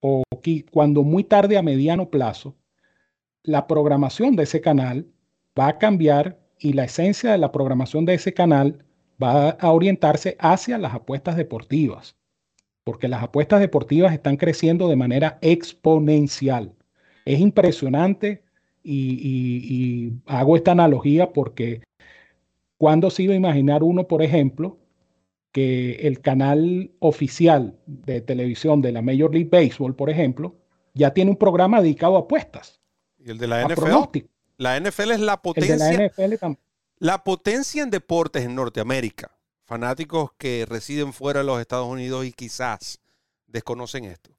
o cuando muy tarde a mediano plazo, la programación de ese canal va a cambiar y la esencia de la programación de ese canal va a orientarse hacia las apuestas deportivas, porque las apuestas deportivas están creciendo de manera exponencial. Es impresionante y, hago esta analogía porque cuando se iba a imaginar uno, por ejemplo, que el canal oficial de televisión de la Major League Baseball, por ejemplo, ya tiene un programa dedicado a apuestas. ¿Y el de la NFL? La NFL es la potencia. El de la NFL también la potencia en deportes en Norteamérica, fanáticos que residen fuera de los Estados Unidos y quizás desconocen esto.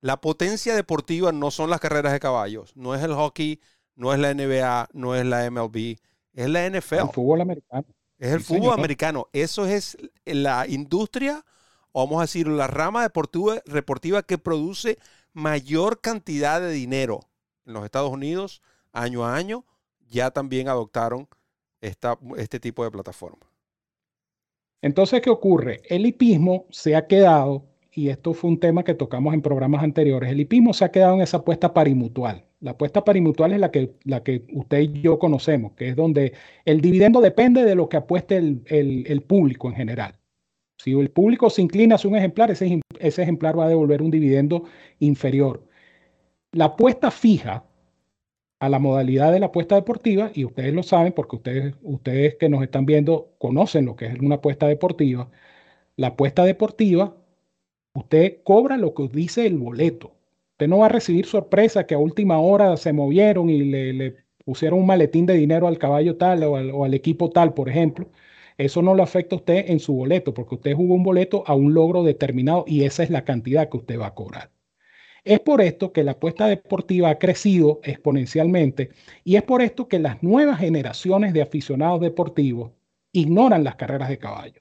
La potencia deportiva no son las carreras de caballos, no es el hockey, no es la NBA, no es la MLB, es la NFL. El fútbol americano. Es el fútbol americano. Eso es la industria, o vamos a decir, la rama deportiva, deportiva que produce mayor cantidad de dinero en los Estados Unidos año a año. Ya también adoptaron este tipo de plataforma. Entonces, ¿qué ocurre? El hipismo se ha quedado, y esto fue un tema que tocamos en programas anteriores, el hipismo se ha quedado en esa apuesta parimutual. La apuesta parimutual es la que, la que usted y yo conocemos, que es donde el dividendo depende de lo que apueste el, público en general. Si el público se inclina hacia un ejemplar, ese, ese ejemplar va a devolver un dividendo inferior. La apuesta fija a la modalidad de la apuesta deportiva, y ustedes lo saben porque ustedes, ustedes que nos están viendo conocen lo que es una apuesta deportiva. La apuesta deportiva, usted cobra lo que dice el boleto. Usted no va a recibir sorpresa que a última hora se movieron y le, pusieron un maletín de dinero al caballo tal o al, equipo tal, por ejemplo. Eso no lo afecta a usted en su boleto, porque usted jugó un boleto a un logro determinado y esa es la cantidad que usted va a cobrar. Es por esto que la apuesta deportiva ha crecido exponencialmente y es por esto que las nuevas generaciones de aficionados deportivos ignoran las carreras de caballo.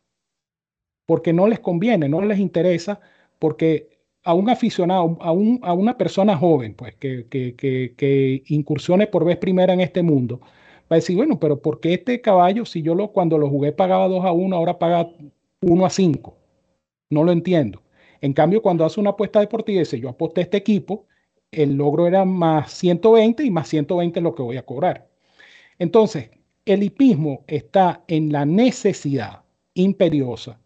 Porque no les conviene, no les interesa, porque a un aficionado, a, a una persona joven, pues, que, que, incursione por vez primera en este mundo, va a decir, bueno, pero ¿por qué este caballo, si yo lo, cuando lo jugué pagaba 2 a 1, ahora paga 1 a 5? No lo entiendo. En cambio, cuando hace una apuesta deportiva y dice, yo aposté este equipo, el logro era más 120 y más 120 es lo que voy a cobrar. Entonces, el hipismo está en la necesidad imperiosa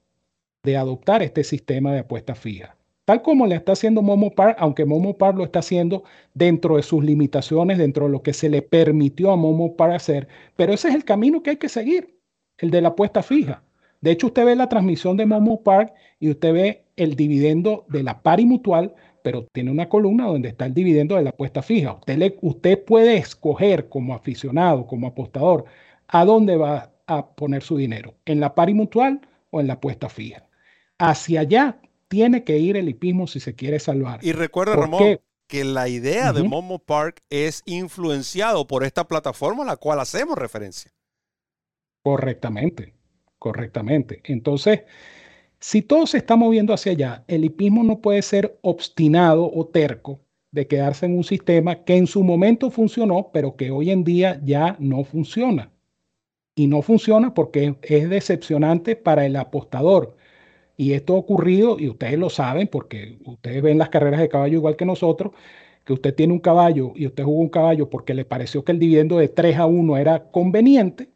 de adoptar este sistema de apuesta fija tal como le está haciendo Momo Park, aunque Momo Park lo está haciendo dentro de sus limitaciones, dentro de lo que se le permitió a Momo Park hacer, pero ese es el camino que hay que seguir, el de la apuesta fija. De hecho, usted ve la transmisión de Momo Park y usted ve el dividendo de la pari mutual, pero tiene una columna donde está el dividendo de la apuesta fija. Usted, le, usted puede escoger como aficionado, como apostador, a dónde va a poner su dinero, en la pari mutual o en la apuesta fija. Hacia allá tiene que ir el hipismo si se quiere salvar. Y recuerda, Ramón, que la idea de Momo Park es influenciado por esta plataforma a la cual hacemos referencia. Correctamente, correctamente. Entonces, si todo se está moviendo hacia allá, el hipismo no puede ser obstinado o terco de quedarse en un sistema que en su momento funcionó, pero que hoy en día ya no funciona. Y no funciona porque es decepcionante para el apostador y esto ha ocurrido, y ustedes lo saben, porque ustedes ven las carreras de caballo igual que nosotros, que usted tiene un caballo y usted jugó un caballo porque le pareció que el dividendo de 3 a 1 era conveniente,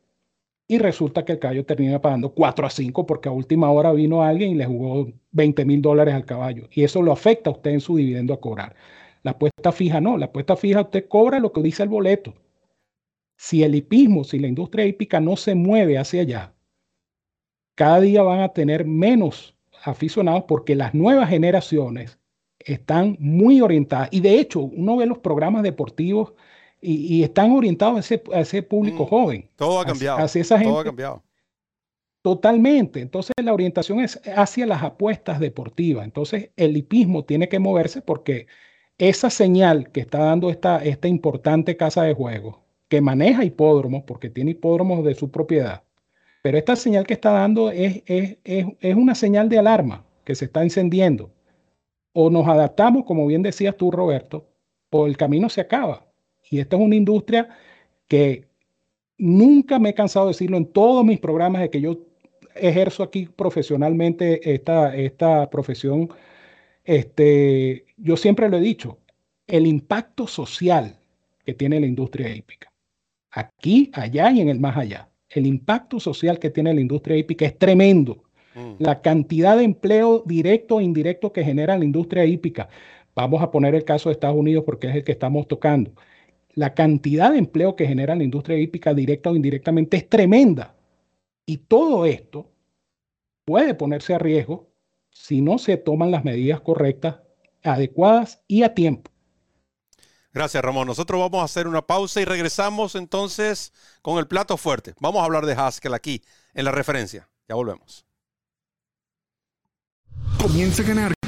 y resulta que el caballo termina pagando 4 a 5 porque a última hora vino alguien y le jugó 20 mil dólares al caballo. Y eso lo afecta a usted en su dividendo a cobrar. La apuesta fija no, la apuesta fija usted cobra lo que dice el boleto. Si el hipismo, si la industria hípica no se mueve hacia allá, cada día van a tener menos aficionados porque las nuevas generaciones están muy orientadas. Y de hecho, uno ve los programas deportivos y, están orientados a ese, público mm, joven. Todo ha cambiado. Hacia, esa gente. Todo ha cambiado. Totalmente. Entonces la orientación es hacia las apuestas deportivas. Entonces el hipismo tiene que moverse porque esa señal que está dando esta, esta importante casa de juegos, que maneja hipódromos, porque tiene hipódromos de su propiedad, pero esta señal que está dando es, es, una señal de alarma que se está encendiendo. O nos adaptamos, como bien decías tú, Roberto, o el camino se acaba. Y esta es una industria que nunca me he cansado de decirlo en todos mis programas de que yo ejerzo aquí profesionalmente esta, esta profesión. Este, yo siempre lo he dicho, el impacto social que tiene la industria hípica, aquí, allá y en el más allá el impacto social que tiene la industria hípica es tremendo. Mm. La cantidad de empleo directo e indirecto que genera la industria hípica. Vamos a poner el caso de Estados Unidos porque es el que estamos tocando. La cantidad de empleo que genera la industria hípica directa o indirectamente es tremenda. Y todo esto puede ponerse a riesgo si no se toman las medidas correctas, adecuadas y a tiempo. Gracias, Ramón. Nosotros vamos a hacer una pausa y regresamos entonces con el plato fuerte. Vamos a hablar de Haskell aquí en la referencia. Ya volvemos. Comienza a ganar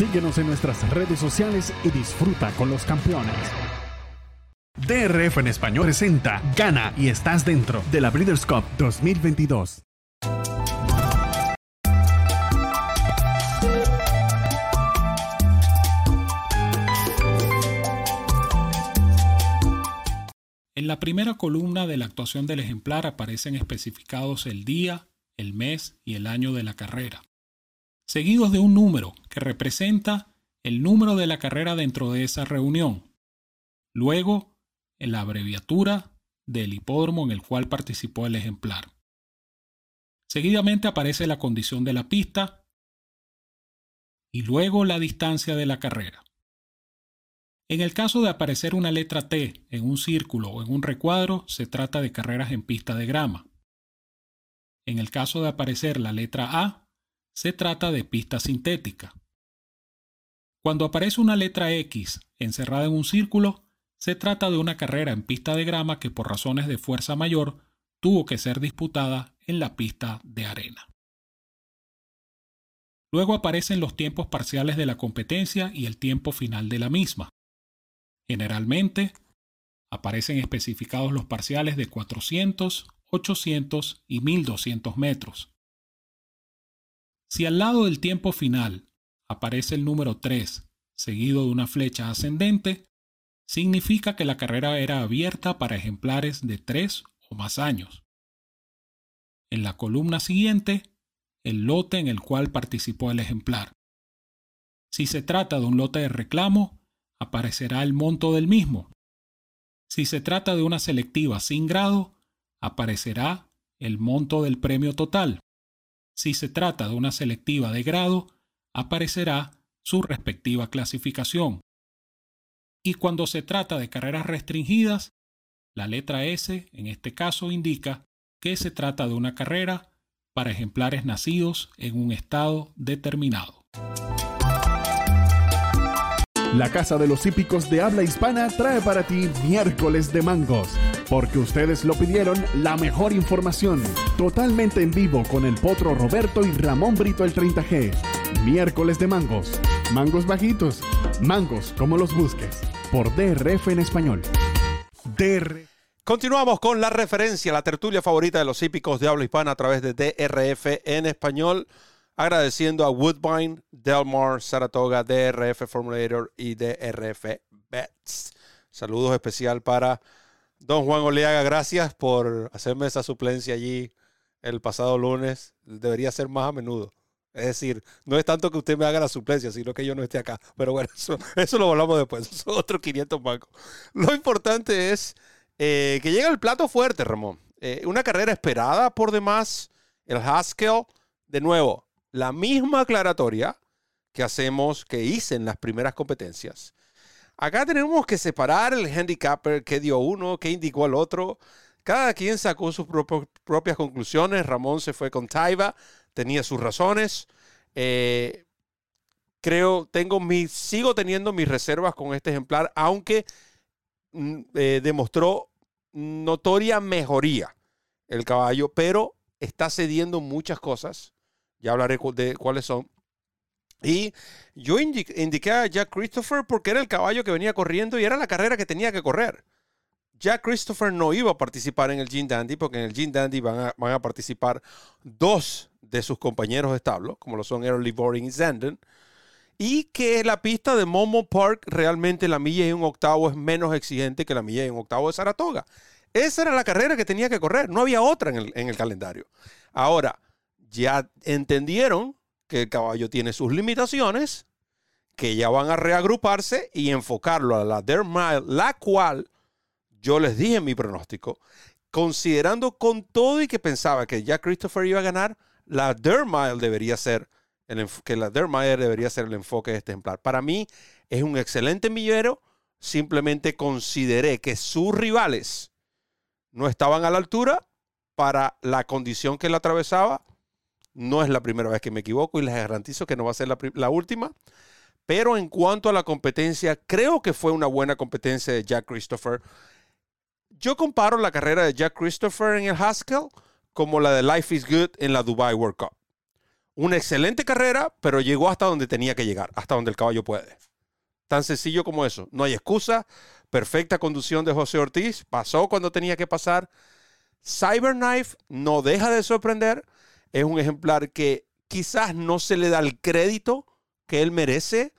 Síguenos en nuestras redes sociales y disfruta con los campeones. DRF en español presenta Gana y estás dentro de la Breeders' Cup 2022. En la primera columna de la actuación del ejemplar aparecen especificados el día, el mes y el año de la carrera, seguidos de un número que representa el número de la carrera dentro de esa reunión. Luego, en la abreviatura del hipódromo en el cual participó el ejemplar. Seguidamente aparece la condición de la pista y luego la distancia de la carrera. En el caso de aparecer una letra T en un círculo o en un recuadro, se trata de carreras en pista de grama. En el caso de aparecer la letra A, se trata de pista sintética. Cuando aparece una letra X encerrada en un círculo, se trata de una carrera en pista de grama que por razones de fuerza mayor tuvo que ser disputada en la pista de arena. Luego aparecen los tiempos parciales de la competencia y el tiempo final de la misma. Generalmente, aparecen especificados los parciales de 400, 800 y 1200 metros. Si al lado del tiempo final aparece el número 3 seguido de una flecha ascendente, significa que la carrera era abierta para ejemplares de 3 o más años. En la columna siguiente, el lote en el cual participó el ejemplar. Si se trata de un lote de reclamo, aparecerá el monto del mismo. Si se trata de una selectiva sin grado, aparecerá el monto del premio total. Si se trata de una selectiva de grado, aparecerá su respectiva clasificación. Y cuando se trata de carreras restringidas, la letra S en este caso indica que se trata de una carrera para ejemplares nacidos en un estado determinado. La Casa de los Hípicos de Habla Hispana trae para ti miércoles de mangos. Porque ustedes lo pidieron, la mejor información. Totalmente en vivo con el potro Roberto y Ramón Brito el 30G. Miércoles de mangos. Mangos bajitos. Mangos como los busques. Por DRF en español. DR. Continuamos con la referencia, la tertulia favorita de los hípicos de habla hispana a través de DRF en español agradeciendo a Woodbine, Delmar, Saratoga, DRF Formulator y DRF Bets. Saludos especial para don Juan Oleaga. Gracias por hacerme esa suplencia allí el pasado lunes. Debería ser más a menudo. Es decir, no es tanto que usted me haga la suplencia, sino que yo no esté acá. Pero bueno, eso, lo hablamos después. Son otros 500 bancos. Lo importante es eh, que llega el plato fuerte, Ramón. Eh, una carrera esperada por demás. El Haskell, de nuevo, la misma aclaratoria que hacemos, que hice en las primeras competencias. Acá tenemos que separar el handicapper que dio uno, que indicó al otro. Cada quien sacó sus propias conclusiones. Ramón se fue con Taiba, tenía sus razones. Eh, creo, tengo mis, sigo teniendo mis reservas con este ejemplar, aunque mm, eh, demostró notoria mejoría el caballo, pero está cediendo muchas cosas ya hablaré de cuáles son. Y yo indiqué a Jack Christopher porque era el caballo que venía corriendo y era la carrera que tenía que correr. Jack Christopher no iba a participar en el Gene Dandy porque en el Gene Dandy van a, participar dos de sus compañeros de establo, como lo son Early Boring y Zanden. Y que la pista de Momo Park realmente la milla y un octavo es menos exigente que la milla y un octavo de Saratoga. Esa era la carrera que tenía que correr, no había otra en el calendario. Ahora, ya entendieron que el caballo tiene sus limitaciones, que ya van a reagruparse y enfocarlo a la Dare Mile, la cual yo les dije en mi pronóstico, considerando con todo y que pensaba que ya Christopher iba a ganar, la Dare Mile debería ser que la Dermayer debería ser el enfoque de este ejemplar. Para mí es un excelente millero, simplemente consideré que sus rivales no estaban a la altura para la condición que la atravesaba. No es la primera vez que me equivoco y les garantizo que no va a ser la, última. Pero en cuanto a la competencia, creo que fue una buena competencia de Jack Christopher. Yo comparo la carrera de Jack Christopher en el Haskell como la de Life is Good en la Dubai World Cup. Una excelente carrera, pero llegó hasta donde tenía que llegar, hasta donde el caballo puede. Tan sencillo como eso. No hay excusa. Perfecta conducción de José Ortiz. Pasó cuando tenía que pasar. Cyberknife no deja de sorprender. Es un ejemplar que quizás no se le da el crédito que él merece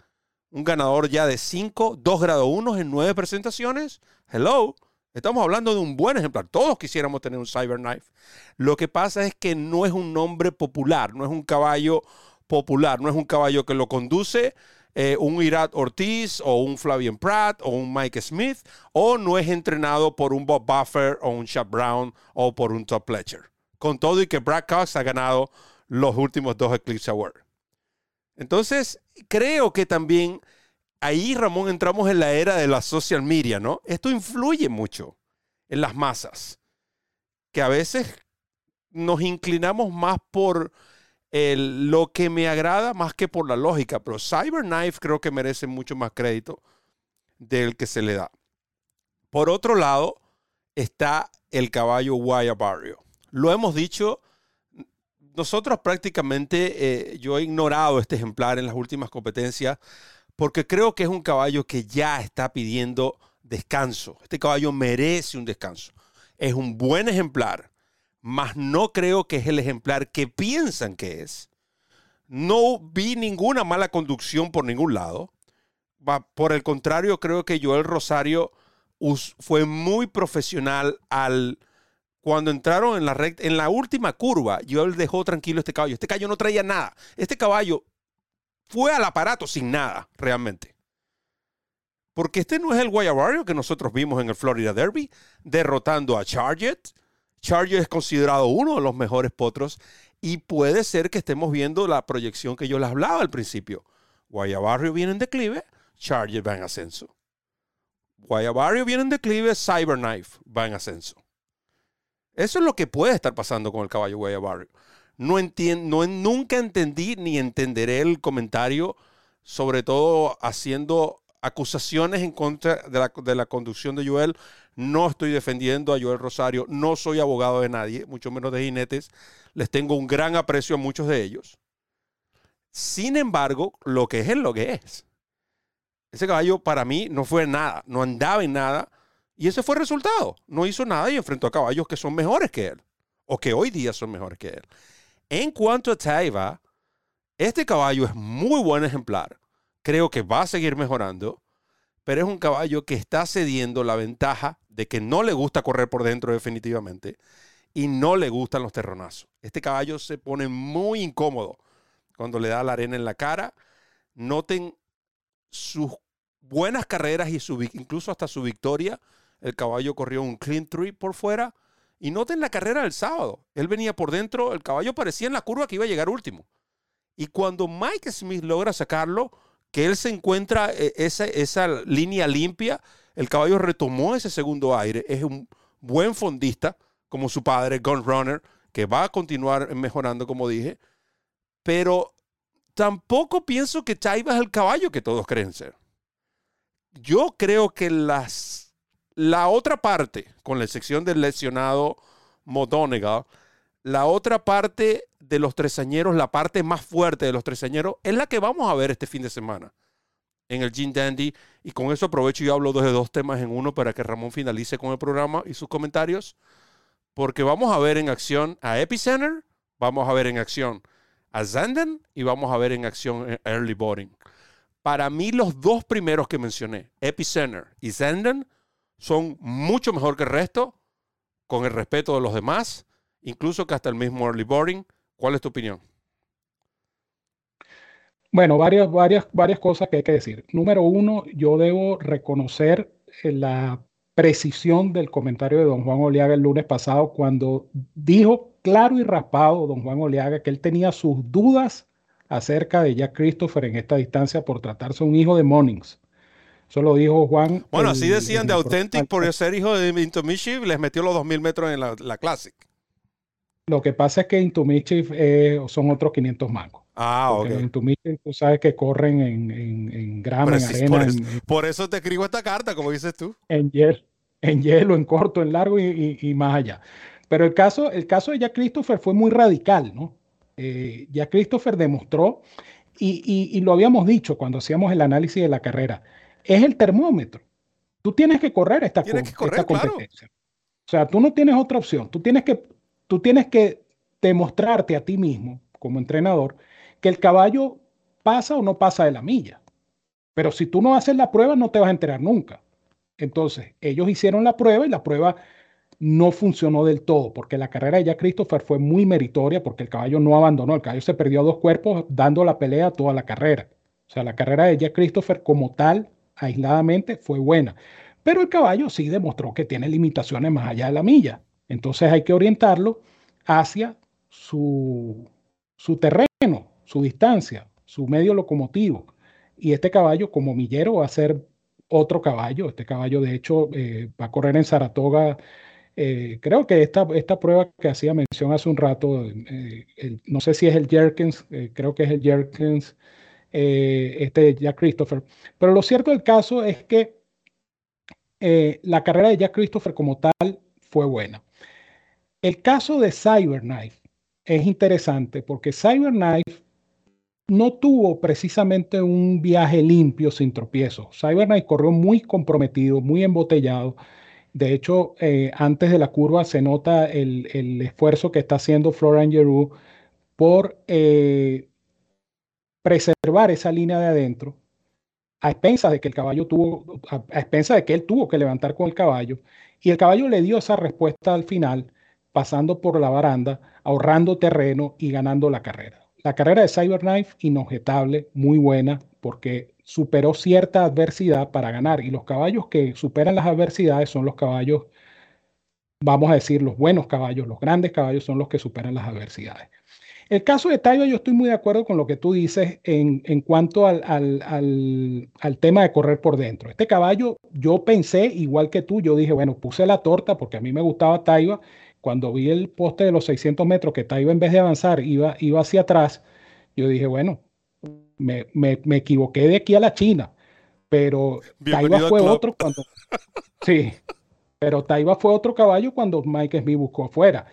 un ganador ya de 5, 2 grado 1 en 9 presentaciones. Hello, estamos hablando de un buen ejemplar. Todos quisiéramos tener un Cyberknife. Lo que pasa es que no es un nombre popular, no es un caballo popular, no es un caballo que lo conduce eh, un Irat Ortiz o un Flavian Pratt o un Mike Smith, o no es entrenado por un Bob Buffer o un Chap Brown o por un Top Pletcher. Con todo y que Brad Cox ha ganado los últimos dos Eclipse Awards. Entonces, creo que también ahí, Ramón, entramos en la era de la social media, ¿no? Esto influye mucho en las masas, que a veces nos inclinamos más por lo que me agrada más que por la lógica, pero Cyberknife creo que merece mucho más crédito del que se le da. Por otro lado, está el caballo Guaya Barrio. Lo hemos dicho nosotros prácticamente, eh, yo he ignorado este ejemplar en las últimas competencias porque creo que es un caballo que ya está pidiendo descanso. Este caballo merece un descanso. Es un buen ejemplar, mas no creo que es el ejemplar que piensan que es. No vi ninguna mala conducción por ningún lado. Por el contrario, creo que Joel Rosario fue muy profesional al cuando entraron en la recta, en la última curva, yo dejó tranquilo este caballo. Este caballo no traía nada. Este caballo fue al aparato sin nada, realmente. Porque este no es el Guayabario que nosotros vimos en el Florida Derby, derrotando a Charget. Charget es considerado uno de los mejores potros y puede ser que estemos viendo la proyección que yo les hablaba al principio. Guayabarrio viene en declive, Charget va en ascenso. Guayabarrio viene en declive, Cyberknife va en ascenso. Eso es lo que puede estar pasando con el caballo Guayabarrio. No, no nunca entendí ni entenderé el comentario, sobre todo haciendo acusaciones en contra de la, de la conducción de Joel. No estoy defendiendo a Joel Rosario, no soy abogado de nadie, mucho menos de jinetes. Les tengo un gran aprecio a muchos de ellos. Sin embargo, lo que es es lo que es. Ese caballo para mí no fue nada, no andaba en nada y ese fue el resultado. No hizo nada y enfrentó a caballos que son mejores que él. O que hoy día son mejores que él. En cuanto a Taiva, este caballo es muy buen ejemplar. Creo que va a seguir mejorando. Pero es un caballo que está cediendo la ventaja de que no le gusta correr por dentro definitivamente. Y no le gustan los terronazos. Este caballo se pone muy incómodo cuando le da la arena en la cara. Noten sus buenas carreras y su, incluso hasta su victoria el caballo corrió un clean three por fuera. Y noten la carrera del sábado. Él venía por dentro, el caballo parecía en la curva que iba a llegar último. Y cuando Mike Smith logra sacarlo, que él se encuentra eh, esa, esa línea limpia, el caballo retomó ese segundo aire. Es un buen fondista, como su padre, Gun Runner, que va a continuar mejorando, como dije. Pero tampoco pienso que Chaiba es el caballo que todos creen ser. Yo creo que las la otra parte, con la excepción del lesionado Modonegal, la otra parte de los tresañeros, la parte más fuerte de los tresañeros, es la que vamos a ver este fin de semana en el Gene Dandy. Y con eso aprovecho y hablo de dos temas en uno para que Ramón finalice con el programa y sus comentarios. Porque vamos a ver en acción a Epicenter, vamos a ver en acción a Zanden y vamos a ver en acción Early Boarding. Para mí, los dos primeros que mencioné, Epicenter y Zanden, son mucho mejor que el resto, con el respeto de los demás, incluso que hasta el mismo early boarding. ¿Cuál es tu opinión? Bueno, varias, varias, varias cosas que hay que decir. Número uno, yo debo reconocer la precisión del comentario de don Juan Oleaga el lunes pasado cuando dijo claro y raspado don Juan Oleaga que él tenía sus dudas acerca de Jack Christopher en esta distancia por tratarse un hijo de Monings. Eso lo dijo Juan. Bueno, así decían de Authentic por ser hijo de Into les metió los 2000 metros en la, la Classic. Lo que pasa es que Into eh, son otros 500 mangos. Ah, ok. Los Into tú sabes que corren en, en, en grama, en arena. Por eso, por eso, te escribo esta carta, como dices tú. En hielo, en, hielo, en corto, en largo y, y, más allá. Pero el caso, el caso de Jack Christopher fue muy radical, ¿no? Eh, Jack Christopher demostró, y, y lo habíamos dicho cuando hacíamos el análisis de la carrera, es el termómetro. Tú tienes que correr esta, esta competencia. O sea, tú no tienes otra opción. Tú tienes que tú tienes que demostrarte a ti mismo, como entrenador, que el caballo pasa o no pasa de la milla. Pero si tú no haces la prueba, no te vas a enterar nunca. Entonces, ellos hicieron la prueba y la prueba no funcionó del todo, porque la carrera de Jack Christopher fue muy meritoria, porque el caballo no abandonó, el caballo se perdió a dos cuerpos dando la pelea toda la carrera. O sea, la carrera de Jack Christopher como tal, aisladamente, fue buena. Pero el caballo sí demostró que tiene limitaciones más allá de la milla. Entonces hay que orientarlo hacia su, su terreno, su distancia, su medio locomotivo. Y este caballo, como millero, va a ser otro caballo. Este caballo, de hecho, eh, va a correr en Saratoga. Eh, creo que esta, esta prueba que hacía mención hace un rato, eh, no sé si es el Jerkins, creo que es el Jerkins, este Jack Christopher. Pero lo cierto del caso es que la carrera de Jack Christopher como tal fue buena. El caso de Cyberknife es interesante porque Cyberknife no tuvo precisamente un viaje limpio sin tropiezos. Cyberknife corrió muy comprometido, muy embotellado. De hecho, eh, antes de la curva se nota el, esfuerzo que está haciendo Florian Giroux por eh, preservar esa línea de adentro, a expensas de que el caballo tuvo, a, a expensas de que él tuvo que levantar con el caballo, y el caballo le dio esa respuesta al final pasando por la baranda, ahorrando terreno y ganando la carrera. La carrera de Cyberknife, inobjetable, muy buena, porque superó cierta adversidad para ganar. Y los caballos que superan las adversidades son los caballos, vamos a decir, los buenos caballos, los grandes caballos son los que superan las adversidades. El caso de Taiba, yo estoy muy de acuerdo con lo que tú dices en, en cuanto al, al, al, tema de correr por dentro. Este caballo, yo pensé, igual que tú, yo dije, bueno, puse la torta porque a mí me gustaba Taiba cuando vi el poste de los 600 metros que Taiba en vez de avanzar iba, iba hacia atrás, yo dije, bueno, me, equivoqué de aquí a la China, pero Taiba fue otro cuando... sí, pero Taiba fue otro caballo cuando Mike Smith buscó afuera.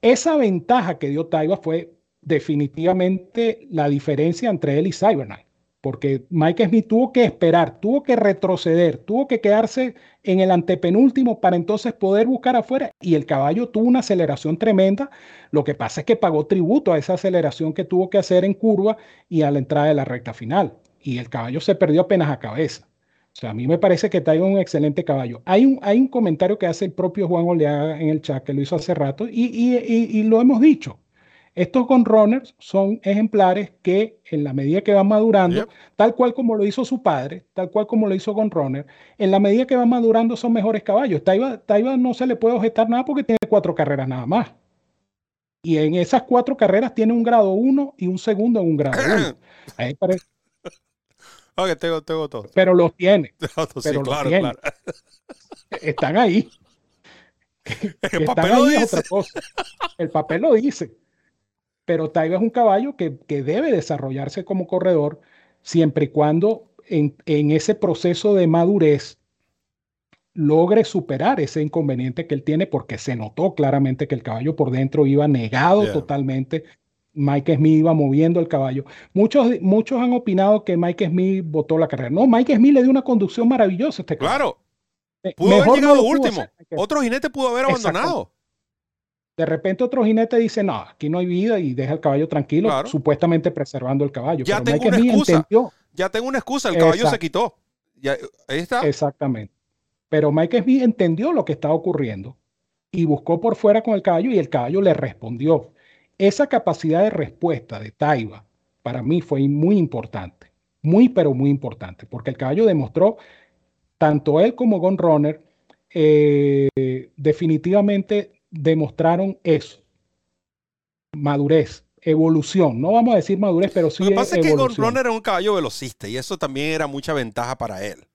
Esa ventaja que dio Taiba fue definitivamente la diferencia entre él y Cyberknight porque Mike Smith tuvo que esperar, tuvo que retroceder, tuvo que quedarse en el antepenúltimo para entonces poder buscar afuera y el caballo tuvo una aceleración tremenda. Lo que pasa es que pagó tributo a esa aceleración que tuvo que hacer en curva y a la entrada de la recta final y el caballo se perdió apenas a cabeza. O sea, a mí me parece que traigo un excelente caballo. Hay un, comentario que hace el propio Juan Oleaga en el chat que lo hizo hace rato y, y lo hemos dicho. Estos runners son ejemplares que en la medida que van madurando, tal cual como lo hizo su padre, tal cual como lo hizo Runner, en la medida que van madurando son mejores caballos. Taiba, no se le puede objetar nada porque tiene cuatro carreras nada más. Y en esas cuatro carreras tiene un grado uno y un segundo en un grado uno. Ahí parece. Ok, tengo, tengo todo. Pero los tiene. pero claro, Claro. Están ahí. El papel lo dice. El papel lo dice pero Taiga es un caballo que, debe desarrollarse como corredor siempre y cuando en, ese proceso de madurez logre superar ese inconveniente que él tiene, porque se notó claramente que el caballo por dentro iba negado totalmente. Mike Smith iba moviendo el caballo. Muchos, muchos han opinado que Mike Smith votó la carrera. No, Mike Smith le dio una conducción maravillosa a este caballo. Claro. Pudo haber llegado último. Otro jinete pudo haber abandonado. De repente otro jinete dice, no, aquí no hay vida y deja el caballo tranquilo, supuestamente preservando el caballo. Ya tengo una excusa. Ya tengo una excusa, el caballo se quitó. Ya, ahí está. Exactamente. Pero Mike Smith entendió lo que estaba ocurriendo y buscó por fuera con el caballo y el caballo le respondió. Esa capacidad de respuesta de Taiba para mí fue muy importante, muy pero muy importante, porque el caballo demostró, tanto él como Gon Runner, eh, definitivamente demostraron eso, madurez, evolución. No vamos a decir madurez, pero sí. Lo que pasa es que Ron era un caballo velocista y eso también era mucha ventaja para él.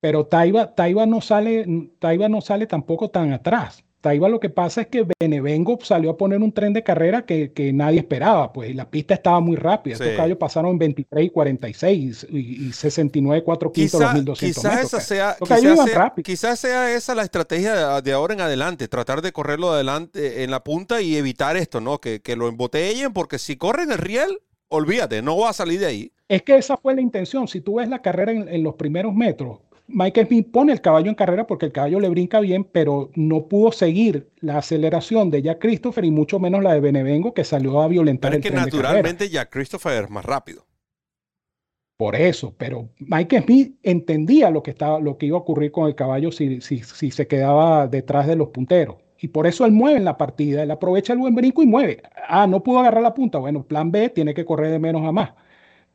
Pero Taiba, Taiba, no sale, Taiba no sale tampoco tan atrás. Taiba lo que pasa es que Benevengo salió a poner un tren de carrera que, nadie esperaba, pues, y la pista estaba muy rápida. Estos caballos pasaron en 23 y 46 y, 69, 4 quintos, los 1200 quizás Esa sea, quizás, sea, esa la estrategia de ahora en adelante, tratar de correrlo adelante en la punta y evitar esto, ¿no? Que, que lo embotellen, porque si corren el riel, olvídate, no va a salir de ahí. Es que esa fue la intención. Si tú ves la carrera en los primeros metros, Michael Smith pone el caballo en carrera porque el caballo le brinca bien, pero no pudo seguir la aceleración de Jack Christopher y mucho menos la de Benevengo que salió a violentar pero es que naturalmente Jack Christopher es más rápido. Por eso, pero Michael Smith entendía lo que, estaba, lo que iba a ocurrir con el caballo si, si, si se quedaba detrás de los punteros. Y por eso él mueve en la partida, él aprovecha el buen brinco y mueve. Ah, no pudo agarrar la punta. Bueno, plan B tiene que correr de menos a más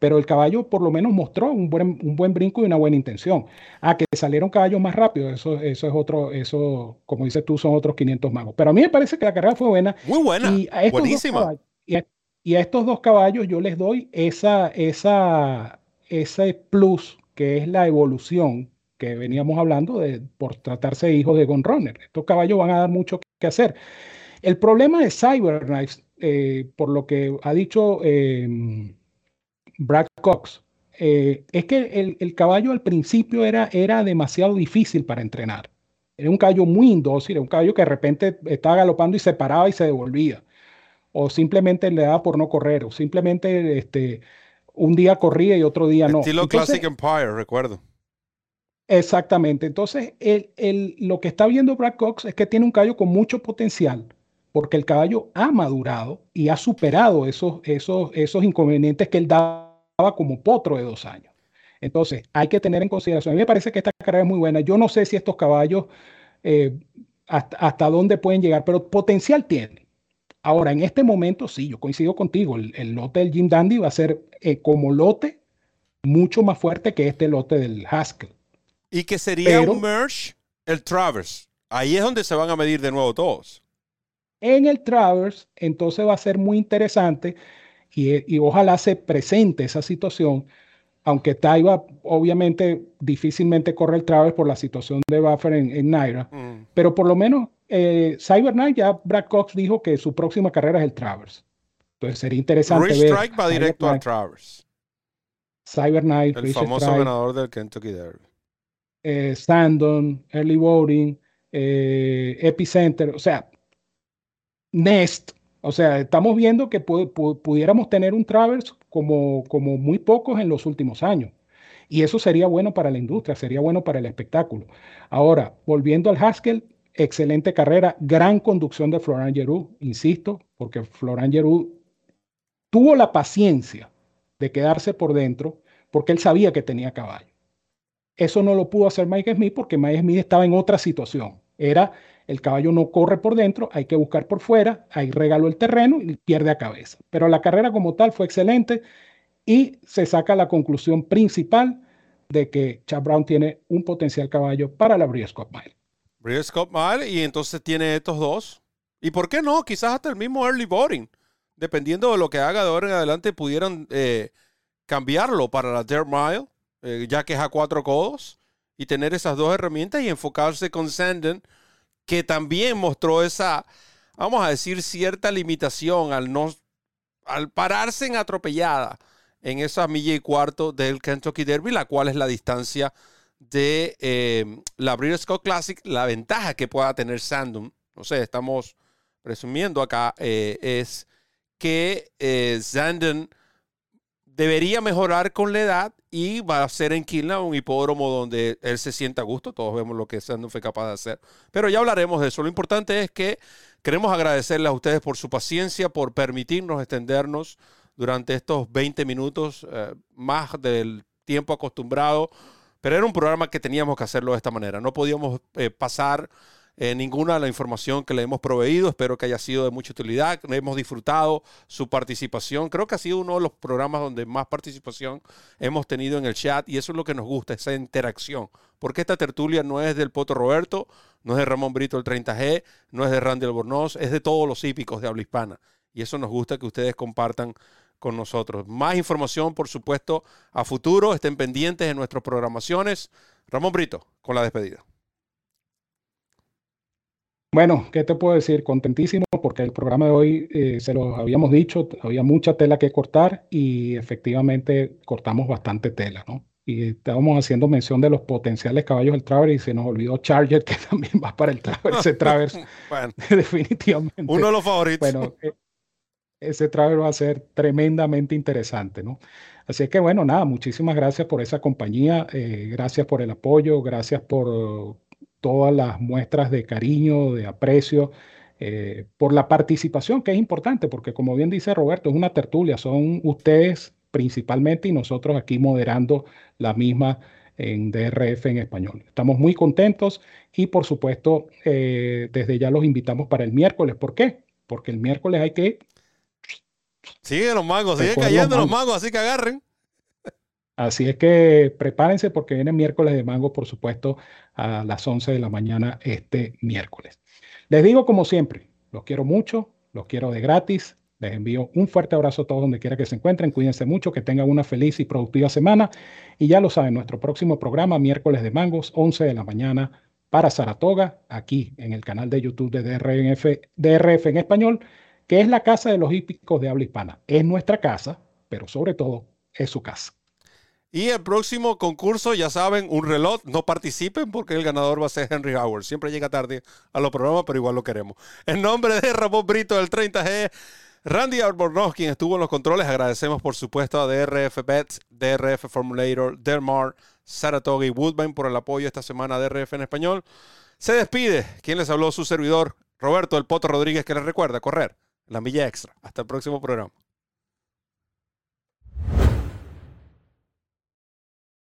pero el caballo por lo menos mostró un buen, un buen brinco y una buena intención. Ah, que salieron caballos más rápido, eso, eso es otro, eso, como dices tú, son otros 500 magos. Pero a mí me parece que la carrera fue buena. Muy buena, y a buenísima. y, a, estos dos caballos yo les doy esa, esa, ese plus que es la evolución que veníamos hablando de, por tratarse de hijos de Gunrunner. Estos caballos van a dar mucho que hacer. El problema de Cyber eh, por lo que ha dicho... Eh, Brad Cox, eh, es que el, caballo al principio era, era demasiado difícil para entrenar. Era un caballo muy indócil, era un caballo que de repente estaba galopando y se paraba y se devolvía. O simplemente le daba por no correr, o simplemente este, un día corría y otro día no. Estilo Classic Empire, recuerdo. Exactamente. Entonces, el, lo que está viendo Brad Cox es que tiene un caballo con mucho potencial, porque el caballo ha madurado y ha superado esos, esos, esos inconvenientes que él daba como potro de dos años. Entonces, hay que tener en consideración. A mí me parece que esta carrera es muy buena. Yo no sé si estos caballos eh, hasta, dónde pueden llegar, pero potencial tiene. Ahora, en este momento, sí, yo coincido contigo. El, lote del Jim Dandy va a ser eh, como lote mucho más fuerte que este lote del Haskell. Y que sería un merge el Travers. Ahí es donde se van a medir de nuevo todos. En el Travers, entonces va a ser muy interesante y, ojalá se presente esa situación, aunque Taiba obviamente difícilmente corre el Travers por la situación de Buffer en, Naira, mm. pero por lo menos eh, Cyber Knight ya Brad Cox dijo que su próxima carrera es el Travers. Entonces sería interesante ver. Strike va directo al Travers. Cyber Knight, el famoso ganador del Kentucky Derby. Eh, Sandon, Early Voting, eh, Epicenter, o sea, Nest, o sea, estamos viendo que pudiéramos tener un Travers como, como muy pocos en los últimos años. Y eso sería bueno para la industria, sería bueno para el espectáculo. Ahora, volviendo al Haskell, excelente carrera, gran conducción de Florent Giroux, insisto, porque Florent Giroux tuvo la paciencia de quedarse por dentro porque él sabía que tenía caballo. Eso no lo pudo hacer Mike Smith porque Mike Smith estaba en otra situación. Era el caballo no corre por dentro, hay que buscar por fuera, ahí regaló el terreno y pierde a cabeza. Pero la carrera como tal fue excelente y se saca la conclusión principal de que Chad Brown tiene un potencial caballo para la Breeders' Cup Mile. Breeders' Cup Mile y entonces tiene estos dos. ¿Y por qué no? Quizás hasta el mismo early boarding. Dependiendo de lo que haga de ahora en adelante, pudieran eh, cambiarlo para la Dirt Mile, eh, ya que es a cuatro codos, y tener esas dos herramientas y enfocarse con Sandon que también mostró esa, vamos a decir, cierta limitación al no, al pararse en atropellada en esa milla y cuarto del Kentucky Derby, la cual es la distancia de eh, la Breeders' Classic, la ventaja que pueda tener Sandum, no sé, estamos presumiendo acá, eh, es que eh, debería mejorar con la edad y va a ser en Kilna un hipódromo donde él se sienta a gusto. Todos vemos lo que Sandon fue capaz de hacer. Pero ya hablaremos de eso. Lo importante es que queremos agradecerles a ustedes por su paciencia, por permitirnos extendernos durante estos 20 minutos eh, más del tiempo acostumbrado. Pero era un programa que teníamos que hacerlo de esta manera. No podíamos eh, pasar eh, ninguna de la información que le hemos proveído. Espero que haya sido de mucha utilidad. Hemos disfrutado su participación. Creo que ha sido uno de los programas donde más participación hemos tenido en el chat y eso es lo que nos gusta, esa interacción. Porque esta tertulia no es del Poto Roberto, no es de Ramón Brito el 30G, no es de Randy Albornoz, es de todos los hípicos de habla hispana. y eso nos gusta que ustedes compartan con nosotros. Más información, por supuesto, a futuro. Estén pendientes de nuestras programaciones. Ramón Brito, con la despedida. Bueno, ¿qué te puedo decir? Contentísimo porque el programa de hoy, eh, se lo habíamos dicho, había mucha tela que cortar y efectivamente cortamos bastante tela, ¿no? Y estábamos haciendo mención de los potenciales caballos del Travers y se nos olvidó Charger, que también va para el Travers. Ese Travers, definitivamente. Uno de los favoritos. Bueno, eh, ese Travers va a ser tremendamente interesante, ¿no? Así que bueno, nada, muchísimas gracias por esa compañía, eh, gracias por el apoyo, gracias por todas las muestras de cariño, de aprecio, eh, por la participación, que es importante, porque como bien dice Roberto, es una tertulia, son ustedes principalmente y nosotros aquí moderando la misma en DRF en español. Estamos muy contentos y por supuesto eh, desde ya los invitamos para el miércoles. ¿Por qué? Porque el miércoles hay que... Siguen los magos, siguen cayendo los magos, así que agarren. Así es que prepárense porque viene miércoles de mango, por supuesto, a las 11 de la mañana este miércoles. Les digo como siempre, los quiero mucho, los quiero de gratis. Les envío un fuerte abrazo a todos donde quiera que se encuentren. Cuídense mucho, que tengan una feliz y productiva semana. Y ya lo saben, nuestro próximo programa, miércoles de mangos, 11 de la mañana para Saratoga, aquí en el canal de YouTube de DRF, DRF en español, que es la casa de los hípicos de habla hispana. Es nuestra casa, pero sobre todo es su casa. Y el próximo concurso, ya saben, un reloj. No participen porque el ganador va a ser Henry Howard. Siempre llega tarde a los programas, pero igual lo queremos. En nombre de Ramón Brito del 30G, Randy Albornoz, quien estuvo en los controles, agradecemos por supuesto a DRF Bets, DRF Formulator, Dermar, Saratoga y Woodbine por el apoyo esta semana a DRF en español. Se despide quien les habló su servidor, Roberto El Poto Rodríguez, que les recuerda correr la milla extra. Hasta el próximo programa.